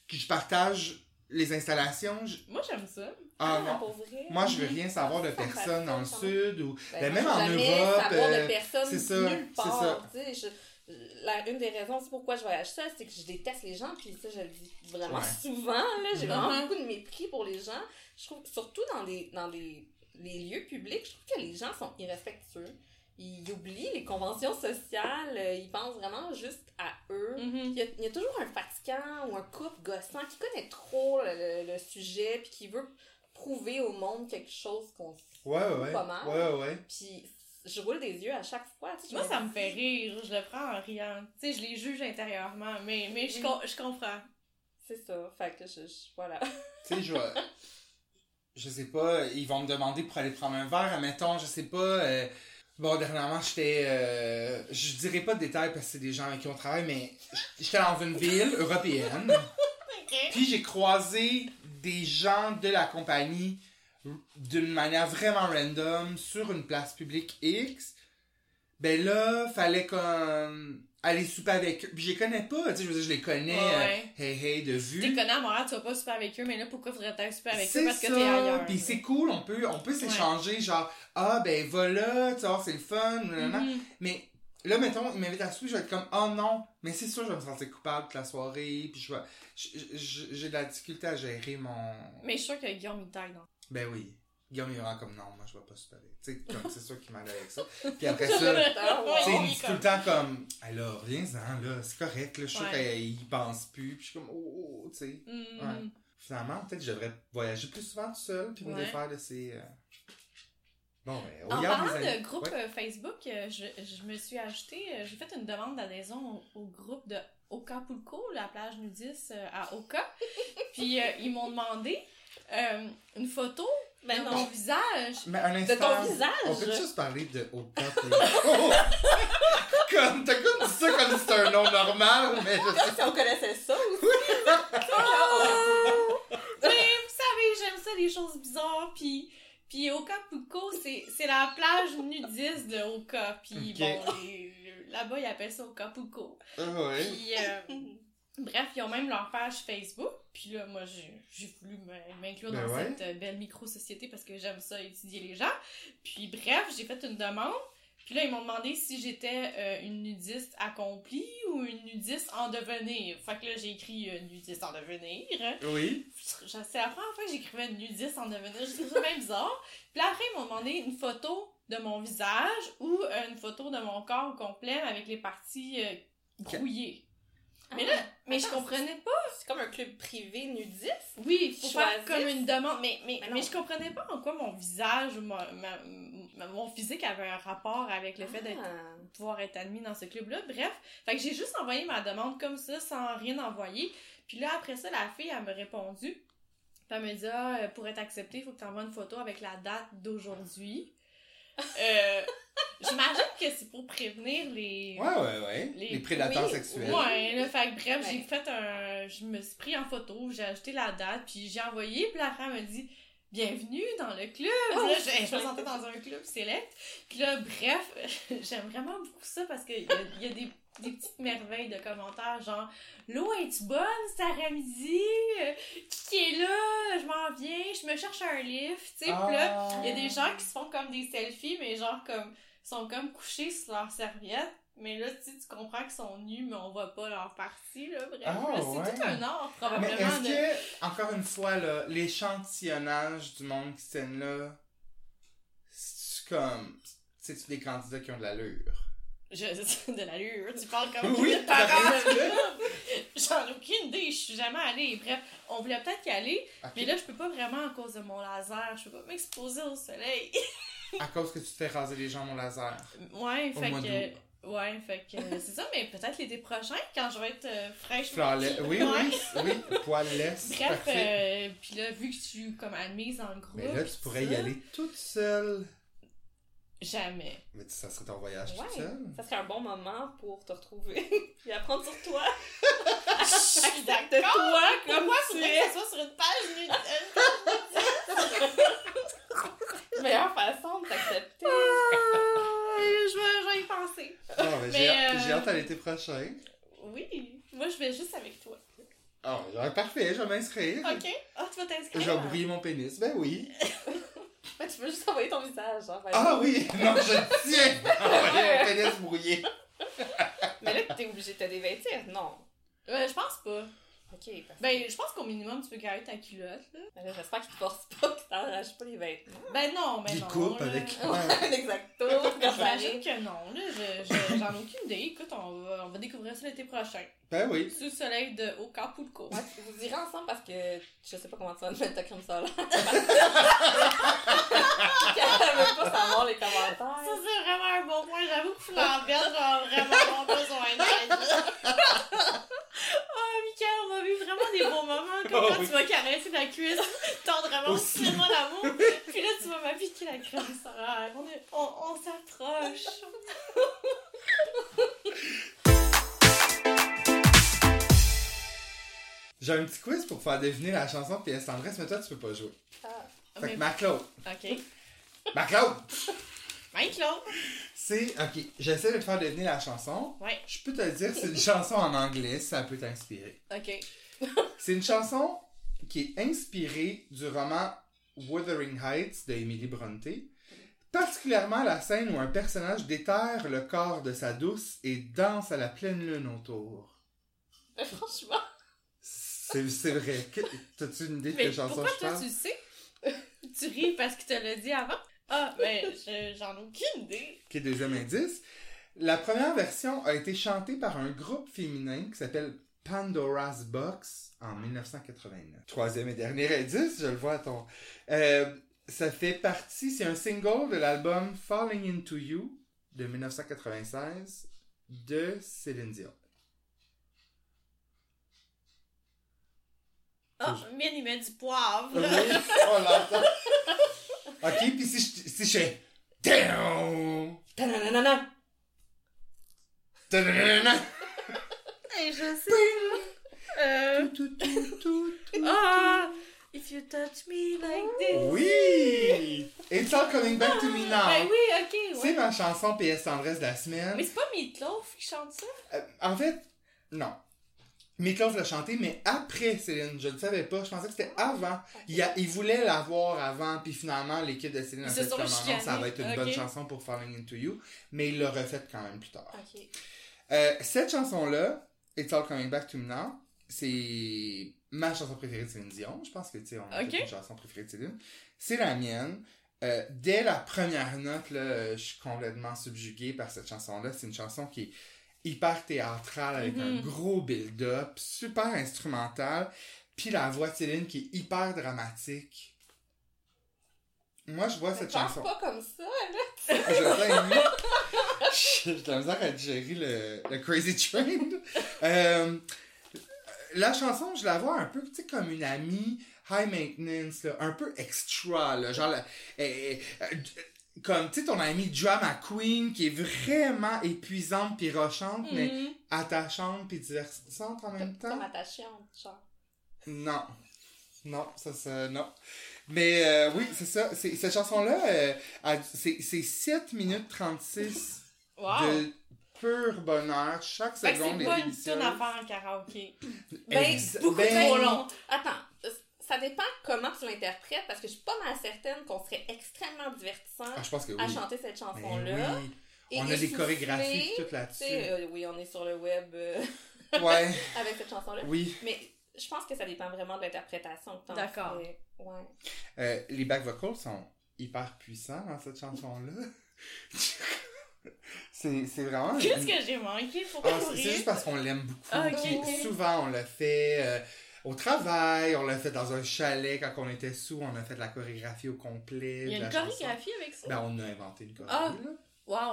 que je partage les installations. Je- Moi, j'aime ça. Ah non. pour vrai? Moi, je veux rien savoir de Ça personne dans le sud ou Ben, ben, même je veux en Europe. savoir euh, de personne c'est ça, nulle c'est ça. je- la, une des raisons c'est pourquoi je voyage seule, c'est que je déteste les gens, puis ça, je le dis vraiment Ouais. souvent. là J'ai vraiment Mhm. beaucoup de mépris pour les gens. Je trouve que surtout dans des, dans des les lieux publics, je trouve que les gens sont irrespectueux. Ils oublient les conventions sociales, euh, ils pensent vraiment juste à eux. Mhm. Il y, a, il y a toujours un fatigant ou un couple gossant qui connaît trop le, le- le sujet puis qui veut prouver au monde quelque chose qu'on Ouais, ouais. pas mal. Ouais, ouais. Puis je roule des yeux à chaque fois. tu sais, Moi, ça me fait rire. Je le prends en riant. Tu sais, je les juge intérieurement. Mais, mais je, com- je comprends. C'est ça. Fait que je, je- voilà. *laughs* Tu sais, je vais. Je sais pas, ils vont me demander pour aller prendre un verre, admettons, je sais pas. euh, Bon, dernièrement, j'étais. euh, Je dirais pas de détails parce que c'est des gens avec qui on travaille, mais j'étais dans une ville européenne. *laughs* Puis j'ai croisé des gens de la compagnie d'une manière vraiment random sur une place publique X. Ben là, fallait comme aller souper avec eux. Puis je les connais pas, tu sais, je veux dire, je les connais, Ouais. euh, hey hey, de Tu vue. t'es connais à Montréal, tu vas pas super avec eux, mais là, pourquoi faudrait tu super avec eux? Parce que ça, t'es ailleurs? Puis c'est cool, on peut, on peut s'échanger, genre, ah ben voilà, tu vois, c'est le fun. Mhm. Mais là, mettons, il m'invite à souper, je vais être comme, oh non, mais c'est sûr, je vais me sentir coupable toute la soirée, puis je vais, j'ai de la difficulté à gérer mon. Mais je suis sûre que Guillaume, il taille, non? Ben oui. Guillaume est vraiment comme, non, moi je vais pas super. Tu sais, comme, c'est sûr qu'il m'allait avec ça. *laughs* Puis après ça, tu sais, il me dit tout le temps comme, alors, reviens-en, là, c'est correct, là, je suis sûr qu'il pense plus, puis je suis comme, oh, oh, oh, tu sais. Ouais. Finalement, peut-être que je devrais voyager plus souvent tout seul, puis me défaire de ces. Bon, ben, En parlant amis. de groupe Ouais. euh, Facebook, euh, je, je me suis ajouté, euh, j'ai fait une demande d'adhésion au, au groupe de Okapulco, la plage nudiste à Oka. *laughs* Puis euh, ils m'ont demandé euh, une photo Ben de non. mon visage. Mais un De instant. ton visage. On peut juste parler de Oka Pulco? *laughs* comme, t'as comme dit ça comme si c'était un nom normal, mais je Comme si on connaissait ça aussi. *laughs* Mais vous savez, j'aime ça, les choses bizarres. Puis, puis Okapulco, c'est c'est la plage nudiste de Oka. Puis bon, là-bas, ils appellent ça Okapulco. Ah ouais. Puis, euh, bref, ils ont même leur page Facebook. Puis là, moi, j'ai voulu m'inclure Ben dans ouais. cette belle micro-société parce que j'aime ça, étudier les gens. Puis bref, j'ai fait une demande. Puis là, ils m'ont demandé si j'étais euh, une nudiste accomplie ou une nudiste en devenir. Fait que là, j'ai écrit euh, nudiste en devenir. Oui. C'est la première fois que j'écrivais nudiste en devenir. Je trouve ça même bizarre. Puis là, après, ils m'ont demandé une photo de mon visage ou euh, une photo de mon corps au complet avec les parties euh, brouillées. Mais là, mais je comprenais pas. C'est comme un club privé nudiste? Oui, faut faire Choisir. comme une demande. Mais, mais, Mais je comprenais pas en quoi mon visage ou ma- mon physique avait un rapport avec le fait d'être Ah. pouvoir être admis dans ce club-là. Bref, fait que j'ai juste envoyé ma demande comme ça, sans rien envoyer. Puis là, après ça, la fille, elle m'a répondu. Puis elle me dit, ah, euh, pour être acceptée, il faut que tu envoies une photo avec la date d'aujourd'hui. Euh, *laughs* J'imagine que c'est pour prévenir les... Ouais, ouais, ouais. Les, Les- prédateurs oui, sexuels. Ouais, là, fait que bref, j'ai fait un... Je me suis pris en photo, j'ai ajouté la date, puis j'ai envoyé, puis la femme me dit... bienvenue dans le club. Oh, là, je, je me sentais dans un club select. Puis là, bref, *laughs* j'aime vraiment beaucoup ça parce qu'il y y a des, des petites merveilles de commentaires, genre L'eau est-tu bonne après-midi? Euh, Qui est là? Je m'en viens, je me cherche un lift. Tu sais, puis là, il y a des gens qui se font comme des selfies, mais genre comme sont comme couchés sur leur serviette. Mais là, tu tu comprends qu'ils sont nus, mais on voit pas leur partie, là. Bref, là, c'est ouais. tout un art, Mais probablement. est-ce de... que, encore une fois, là, l'échantillonnage du monde qui tiennent là, c'est comme. C'est-tu des candidats qui ont de l'allure? Je, *laughs* de l'allure, tu parles comme Oui, une parent. t'as *laughs* J'en ai aucune idée, je suis jamais allée. Bref, on voulait peut-être y aller, mais là, je peux pas vraiment à cause de mon laser. Je peux pas m'exposer au soleil. À cause que tu te fais raser les jambes au laser. ouais, Au fait que. Ouais, fait que euh, c'est ça, mais peut-être l'été prochain, quand je vais être euh, fraîche. Flawless. Oui, oui, oui, poilless. Bref, euh, puis là, vu que je suis comme admise dans le groupe. Mais là, tu pourrais y aller toute seule. Jamais. Mais ça serait ton voyage Ouais, toute seule. ça serait un bon moment pour te retrouver *laughs* et apprendre sur toi. *laughs* Suis De toi, Comme moi, tu es. soit sur une page. *laughs* Meilleure façon de t'accepter. Ah, je vais, je vais y penser. Ah, mais j'ai Mais, euh, hâte à l'été prochain. Oui, moi je vais juste avec toi. Ah, ouais, parfait, je vais m'inscrire. Ok? Ah, tu vas t'inscrire? Je vais brouiller mon pénis. Ben oui. *laughs* Tu peux juste envoyer ton visage. Hein, Ah oui! Non, je tiens! *laughs* Ah ouais, mon pénis brouillé. Mais là, t'es obligé de te dévêtir. Non. Ouais, je pense pas. Ok, Ben, je pense qu'au minimum, tu peux garder ta culotte, là. là, j'espère que tu te forces pas, que t'arraches pas les vêtements. Ben non, mais Il non. coupe là. avec. *laughs* Ouais, exacto. J'imagine que non, là. Je- je- J'en ai aucune idée. Écoute, on va, on va découvrir ça l'été prochain. Ben oui. Sous le soleil de Acapulco. Ouais, vous irez ensemble parce que je sais pas comment tu vas te mettre ta crème solaire. *laughs* Elle veut pas savoir les Ça, commentaires. c'est vraiment un bon point. J'avoue que Flambert, genre, vraiment besoin d'aide. *laughs* on a vu vraiment des beaux moments. Comme *laughs* Oh, quand oui. tu vas caresser la cuisse, *laughs* tendrement, tellement l'amour. Puis là, tu vas m'appliquer la crème solaire. On, est- on, on s'approche. J'ai un petit quiz pour faire deviner la chanson de PS Tendresse, mais toi, tu peux pas jouer. Ah. Fait Mais- que Marc-Claude. Ok. Marc-Claude! Mike-Claude. C'est. Ok, j'essaie de te faire deviner la chanson. Ouais. Je peux te dire, c'est une *laughs* chanson en anglais, ça peut t'inspirer. Ok. C'est une chanson qui est inspirée du roman Wuthering Heights de Emily Bronte. Particulièrement la scène où un personnage déterre le corps de sa douce et danse à la pleine lune autour. Mais *laughs* franchement, C'est vrai. Que- T'as-tu une idée de quelle chanson pourquoi je toi, parle? tu le sais? *laughs* tu ris parce qu'il te l'a dit avant? Ah, ben, je- j'en ai aucune idée. Ok, deuxième indice. La première version a été chantée par un groupe féminin qui s'appelle Pandora's Box en 1989. Troisième et dernier indice, je le vois à ton. Euh, ça fait partie, c'est un single de l'album Falling Into You de 1996 de Céline Dion. Mine, il met du poivre. Oui, on l'entend. *laughs* Ok, puis si je, si je fais. Down! tananana. Tadadadada, Et je sais. Euh, tout, tout, ah, if you touch me like this. Oui! It's all coming back to me now. Ben oui, ok, C'est ouais. ma chanson PS Tendresse de la semaine. Mais c'est pas Meatloaf qui chante ça? Euh, en fait, non. Meatloaf l'a chanté, mais après Céline. Je ne savais pas. Je pensais que c'était avant. Il, a- il voulait l'avoir avant, puis finalement, l'équipe de Céline a fait sont comme non, chicanés. ça va être une bonne chanson pour Falling Into You. Mais il l'a refait quand même plus tard. Euh, cette chanson-là, It's All Coming Back to Me Now, c'est ma chanson préférée de Céline Dion. Je pense que, tu sais, on a une chanson préférée de Céline. C'est la mienne. Euh, dès la première note, là, je suis complètement subjugué par cette chanson-là. C'est une chanson qui est hyper théâtrale, avec un Mhm. gros build-up, super instrumental. Puis la voix de Céline qui est hyper dramatique. Moi, je vois Mais cette chanson. pas comme ça, là. Je l'ai mis. *laughs* J'ai de la misère à digérer le, le Crazy Train. *laughs* Euh, la chanson, je la vois un peu tu sais, comme une amie high maintenance, là, un peu extra. Là, genre, euh, comme tu sais, ton amie Drama Queen qui est vraiment épuisante puis rochante, mais Mhm. attachante puis divertissante en même temps. Comme attachante, genre. Non. Non, ça, ça, non. Mais euh, oui, c'est ça. C'est- Cette chanson-là, euh, a- c'est c'est 7 minutes 36 Wow! de pur bonheur. Chaque Fait seconde c'est est pas une tonne à faire en karaoké. *clears throat* Ben, beaucoup ben, trop long. Attends, euh, ça dépend comment tu l'interprètes, parce que je suis pas mal certaine qu'on serait extrêmement divertissant Ah, je pense que oui. à chanter cette Mais chanson-là. oui. On a des chorégraphies tout Tu là-dessus. sais, euh, oui, on est sur le web euh, Ouais, *laughs* avec cette chanson-là. oui. Mais je pense que ça dépend vraiment de l'interprétation D'accord. Ouais. Euh, les back vocals sont hyper puissants dans cette chanson-là. *laughs* c'est c'est vraiment... Qu'est-ce que j'ai manqué pour Ah, c'est- juste parce qu'on l'aime beaucoup. Souvent, on l'a fait euh, au travail, on l'a fait dans un chalet quand on était sous, on a fait de la chorégraphie au complet. Il y a une chanson. chorégraphie avec ça? Ben, on a inventé une Ah. chorégraphie, là.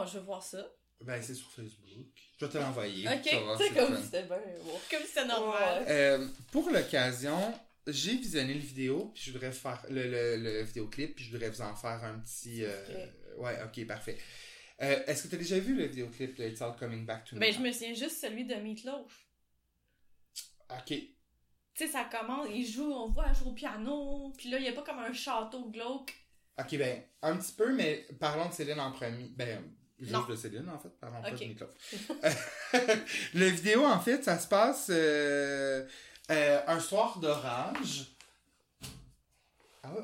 Wow, je veux voir ça. Ben, c'est sur Facebook. Je vais te l'envoyer. Ok, C'est comme si c'était. Comme si normal. Euh, pour l'occasion, j'ai visionné le vidéo, puis je voudrais faire le, le, le vidéoclip, puis je voudrais vous en faire un petit. euh. Ouais, ok, parfait. Euh, Est-ce que tu as déjà vu le vidéoclip de It's All Coming Back to Me? Ben, je me souviens juste celui de Meatloaf. Ok. Tu sais, ça commence, il joue, on voit, elle joue au piano, puis là, il y a pas comme un château glauque. Ok, ben, un petit peu, mais parlons de Céline en premier. Ben, juste Non. de Céline, en fait. Parlons pas Ok. de Meatloaf. *laughs* *laughs* le vidéo, en fait, ça se passe euh, euh, un soir d'orage. Ah ouais?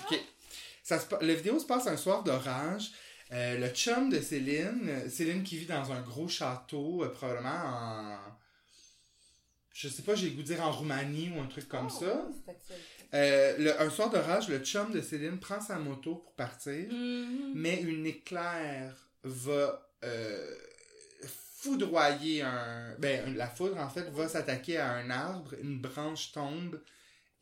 Ok. Ça se le vidéo se passe un soir d'orage. Euh, le chum de Céline, Céline qui vit dans un gros château, probablement en. Je sais pas, j'ai goût de dire en Roumanie ou un truc comme Oh, ça. Euh, le- un soir d'orage, le chum de Céline prend sa moto pour partir, Mhm. mais une éclair va euh, foudroyer un. Ben, la foudre, en fait, va s'attaquer à un arbre, une branche tombe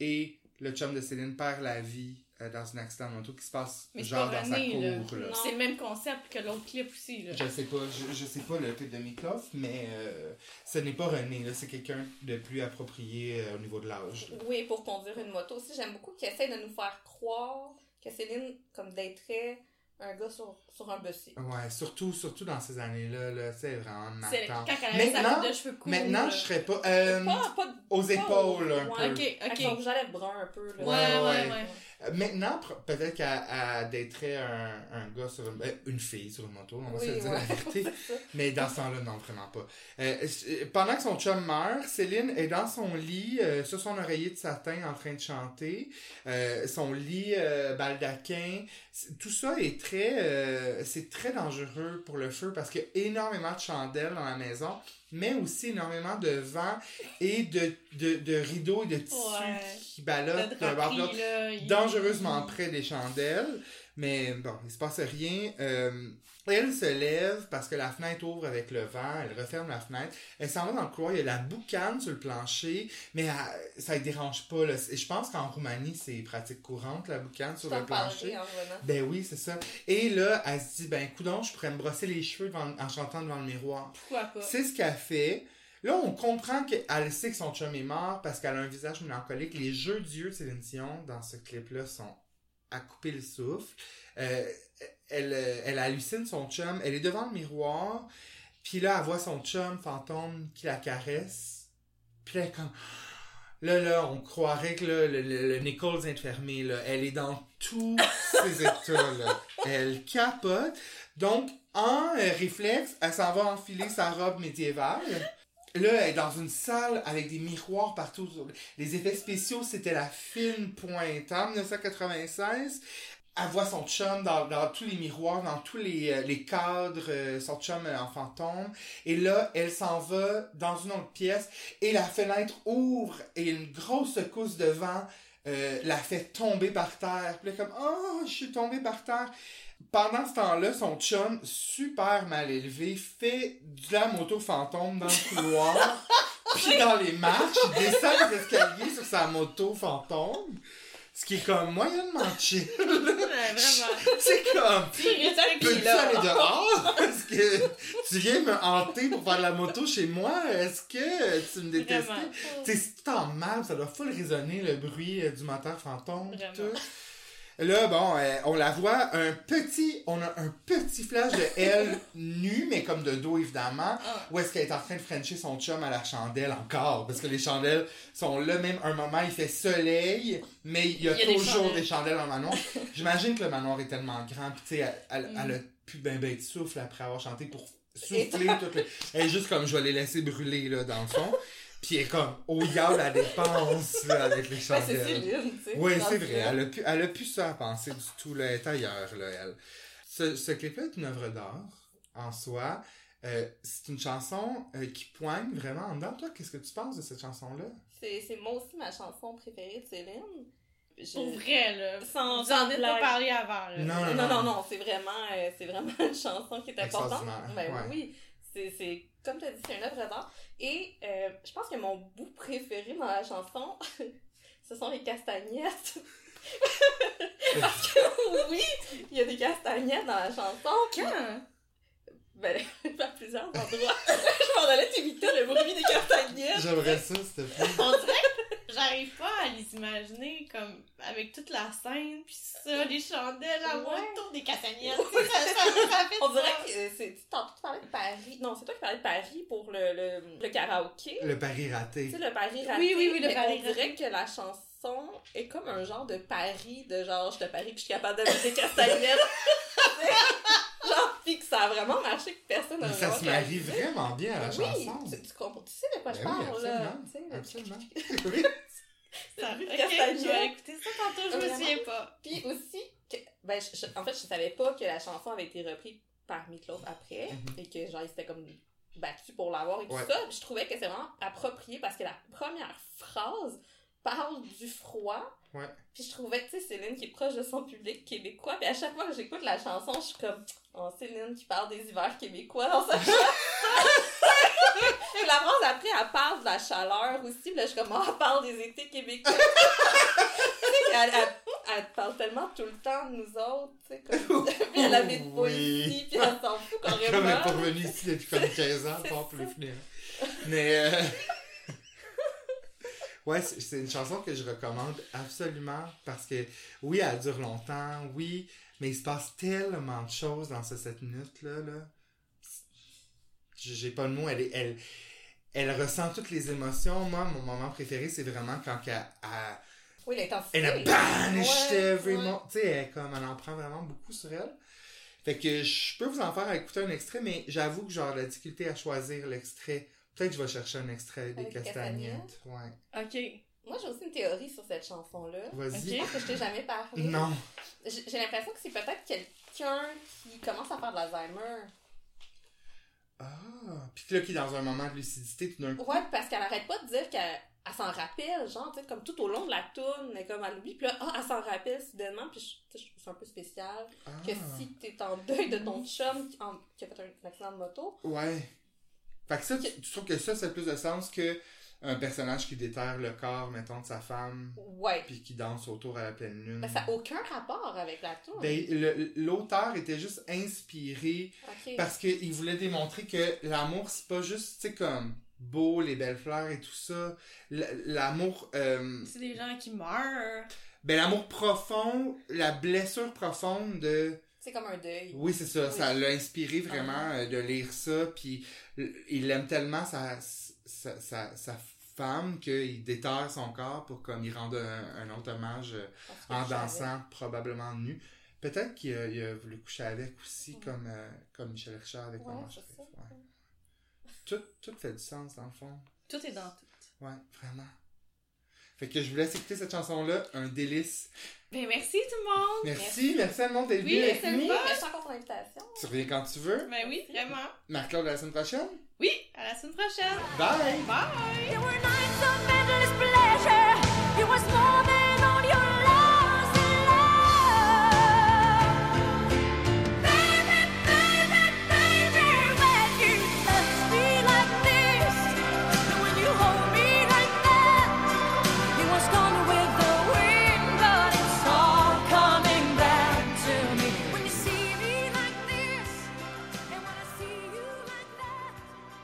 et le chum de Céline perd la vie dans un accident de moto qui se passe Mais genre pas dans sa René, cour. C'est le même concept que l'autre clip aussi, là. Je sais pas, je, je sais pas le clip de Mikloff, mais euh, ce n'est pas René, là, c'est quelqu'un de plus approprié euh, au niveau de l'âge. là. Oui, pour conduire une moto aussi. J'aime beaucoup qu'il essaie de nous faire croire que Céline, comme d'être un gars sur, sur un bussier. Ouais, surtout, surtout dans ces années-là, là, c'est vraiment Maintenant- coupe de cheveux courts. Maintenant, là. je serais pas. euh, Pas, pas aux pas épaules, un ouais. peu. Ok, Avec ok. son rouge à lèvres brun un peu. Là. Ouais, Ouais, ouais, ouais. Maintenant, peut-être qu'elle elle daterait un, un gars sur une, euh, une fille sur une moto, on va se Oui, dire la *laughs* vérité. Mais dans ce temps-là, non, vraiment pas. Euh, euh, pendant que son chum meurt, Céline est dans son lit, euh, sur son oreiller de satin, en train de chanter. Euh, son lit baldaquin. Tout ça est très... c'est très dangereux pour le feu parce qu'il y a énormément de chandelles dans la maison, mais aussi énormément de vent et de, de, de rideaux et de tissus Ouais. qui ballottent draperie, là. il- dangereusement près des chandelles. Mais bon, il se passe rien. Euh, elle se lève parce que la fenêtre ouvre avec le vent. Elle referme la fenêtre. Elle s'en va dans le couloir. Il y a la boucane sur le plancher. Mais elle- ça ne dérange pas. Là. Je pense qu'en Roumanie, c'est pratique courante, la boucane sur le plancher. en. Ben oui, c'est ça. Et là, elle se dit, ben coudon, je pourrais me brosser les cheveux devant- en chantant devant le miroir. Pourquoi pas? C'est ce qu'elle fait. Là, on comprend qu'elle sait que son chum est mort parce qu'elle a un visage mélancolique. Les jeux d'yeux de Céline Dion dans ce clip-là sont à couper le souffle. Euh, elle, euh, elle hallucine son chum. Elle est devant le miroir. Puis là, elle voit son chum fantôme qui la caresse. Puis là, elle est comme... Là, là, on croirait que là, le, le, le Nichols. Là. Elle est dans tous *laughs* ses états. Là. Elle capote. Donc, en euh, réflexe, elle s'en va enfiler sa robe médiévale. Là, elle est dans une salle avec des miroirs partout. Les effets spéciaux, c'était la fine pointe. En 1996, elle voit son chum dans, dans tous les miroirs, dans tous les, euh, les cadres, euh, son chum euh, en fantôme. Et là, elle s'en va dans une autre pièce et la fenêtre ouvre et une grosse secousse de vent la fait tomber par terre. Puis là, comme, oh, je suis tombée par terre. Pendant ce temps-là, son chum, super mal élevé, fait de la moto fantôme dans le couloir, *laughs* puis dans les marches, il descend les escaliers sur sa moto fantôme, ce qui est comme moyennement chill. Ouais, vraiment. C'est comme, peux-tu aller dehors? Est-ce que tu viens me hanter pour faire la moto chez moi? Est-ce que tu me détestes? Vraiment. Tu sais, c'est tout en mal, ça doit full résonner le bruit euh, du moteur fantôme. Tout. Là, bon, euh, on la voit, un petit, on a un petit flash de elle *laughs* nue, mais comme de dos évidemment, Ah. où est-ce qu'elle est en train de frencher son chum à la chandelle encore, parce que les chandelles sont là, même un moment il fait soleil, mais il y a, Il y a des toujours chandelles. des chandelles le manoir. *laughs* J'imagine que le manoir est tellement grand, puis tu sais, elle, elle, Mm. elle a plus ben ben de souffle après avoir chanté pour souffler toutes les... Elle est juste comme, je vais les laisser brûler, là, dans le fond. *laughs* Puis elle est comme, au yard la dépense, là, avec les Ben, chandelles. c'est Céline, tu sais. Oui, c'est ce vrai. Elle a, plus, elle a plus ça à penser du tout. Là. Elle est ailleurs, là, elle. Ce, ce clip-là est une œuvre d'art en soi. Euh, c'est une chanson euh, qui poigne vraiment en dedans. Toi, qu'est-ce que tu penses de cette chanson-là? C'est c'est moi aussi ma chanson préférée de Céline. Je- Pour vrai, là. Sans- Vous sans en êtes pas blague. parlé avant, là. Non, Non, non, non, non, c'est vraiment, euh, c'est vraiment une chanson qui est importante. Ben ouais. oui, c'est, comme tu as dit, c'est une œuvre d'art. Et euh, je pense que mon bout préféré dans la chanson, *laughs* ce sont les castagnettes. *laughs* Parce que oui, il y a des castagnettes dans la chanson. Quand? Ben, *laughs* à plusieurs endroits. *laughs* je m'en allais t'imiter le bruit des castagnettes. J'aimerais ça, s'il te plaît. On dirait que j'arrive pas à les imaginer comme avec toute la scène, pis ça, les chandelles à Ouais. autour des castagnettes. ça, ça, ça fait On dirait que euh, c'est, tu tantôt tu parlais de Paris. Non, c'est toi qui parlais de Paris pour le, le, le karaoké. Le pari raté. Tu sais, le pari raté. Oui, oui, oui, le mais pari on dirait que la chanson est comme un genre de pari de genre, je te parie que je suis capable de mettre des castagnettes. *laughs* genre, pis que ça a vraiment marché que personne n'a Mais ça se marie vraiment bien à la Oui, chanson. tu, tu comprends, tu sais de quoi je Ben oui, parle, là. absolument. Tu sais, le- Absolument. *laughs* Oui. *laughs* Ça- le bruit de ok, castagnette. je vais écouter ça tantôt, je me souviens pas. Puis aussi, que, ben, je- je- en fait, je savais pas que la chanson avait été reprise par Meatloaf après, Mhm. et que genre, il s'était comme battu pour l'avoir et tout Ouais. ça. Puis je trouvais que c'est vraiment approprié parce que la première phrase parle du froid. Ouais. Puis je trouvais, tu sais, Céline qui est proche de son public québécois. Puis à chaque fois que j'écoute la chanson, je suis comme, oh, Céline qui parle des hivers québécois dans sa *laughs* chanson. La phrase après, elle parle de la chaleur aussi. Puis là, je suis comme, oh, elle parle des étés québécois. *laughs* elle, elle, elle parle tellement tout le temps de nous autres, tu sais, comme. *laughs* puis elle pas Oui. ici, puis elle s'en fout Comme elle est carrément. pas revenue ici depuis comme 15 ans, pas plus finir. Mais euh, ouais, c'est une chanson que je recommande absolument parce que oui, elle dure longtemps, oui, mais il se passe tellement de choses dans ce 7 minutes là là. J'ai pas de mots, elle est elle elle ressent toutes les émotions. Moi, mon moment préféré, c'est vraiment quand elle, elle, Oui, l'intensité. elle a banished Ouais, every ouais. Tu sais, elle, comme, elle en prend vraiment beaucoup sur elle. Fait que je peux vous en faire écouter un extrait, mais j'avoue que genre la difficulté à choisir l'extrait. Peut-être que je vais chercher un extrait des castagnettes. Ouais. Ok. Moi, j'ai aussi une théorie sur cette chanson-là. Vas-y. Pense que je t'ai jamais parlé. Non. J'ai l'impression que c'est peut-être quelqu'un qui commence à faire de l'Alzheimer. Ah. Puis là, qui est dans un moment de lucidité tout d'un coup. Ouais, parce qu'elle arrête pas de dire qu'elle elle s'en rappelle, genre, tu sais, comme tout au long de la tourne, mais comme elle oublie, puis là, ah, elle s'en rappelle soudainement, puis je, trouve ça un peu spécial. Ah. Que si t'es en deuil de ton chum qui, en- qui a fait un, accident de moto, Ouais. Fait que ça, tu, tu trouves que ça, ça a plus de sens que un personnage qui déterre le corps, mettons, de sa femme, ouais. puis qui danse autour à la pleine lune? Ben, ça n'a aucun rapport avec la tourne. Ben, le- l'auteur était juste inspiré ok. Parce qu'il voulait démontrer que l'amour, c'est pas juste, tu sais, comme beau, les belles fleurs et tout ça. L'amour, euh, C'est des gens qui meurent. ben l'amour profond, la blessure profonde de... C'est comme un deuil. Oui, c'est ça, Oui. ça l'a inspiré vraiment Ah. euh, de lire ça, puis il aime tellement sa, sa, sa, sa femme qu'il déterre son corps pour comme il rende un, un autre hommage euh, en dansant, probablement nu. Peut-être qu'il a, voulu coucher avec aussi, Mm. comme, euh, comme Michel Richard avec Ouais, Maman tout fait du sens, dans le fond. Tout est dans tout. Ouais, vraiment. Fait que je vous laisse écouter cette chanson-là, un délice. Ben merci tout le monde. Merci, merci, à tout le monde d'être venu. Oui, merci, merci encore pour l'invitation. Tu reviens quand tu veux. Ben oui, vraiment. Marc-Claude, à la semaine prochaine. Oui, à la semaine prochaine. Bye. Bye.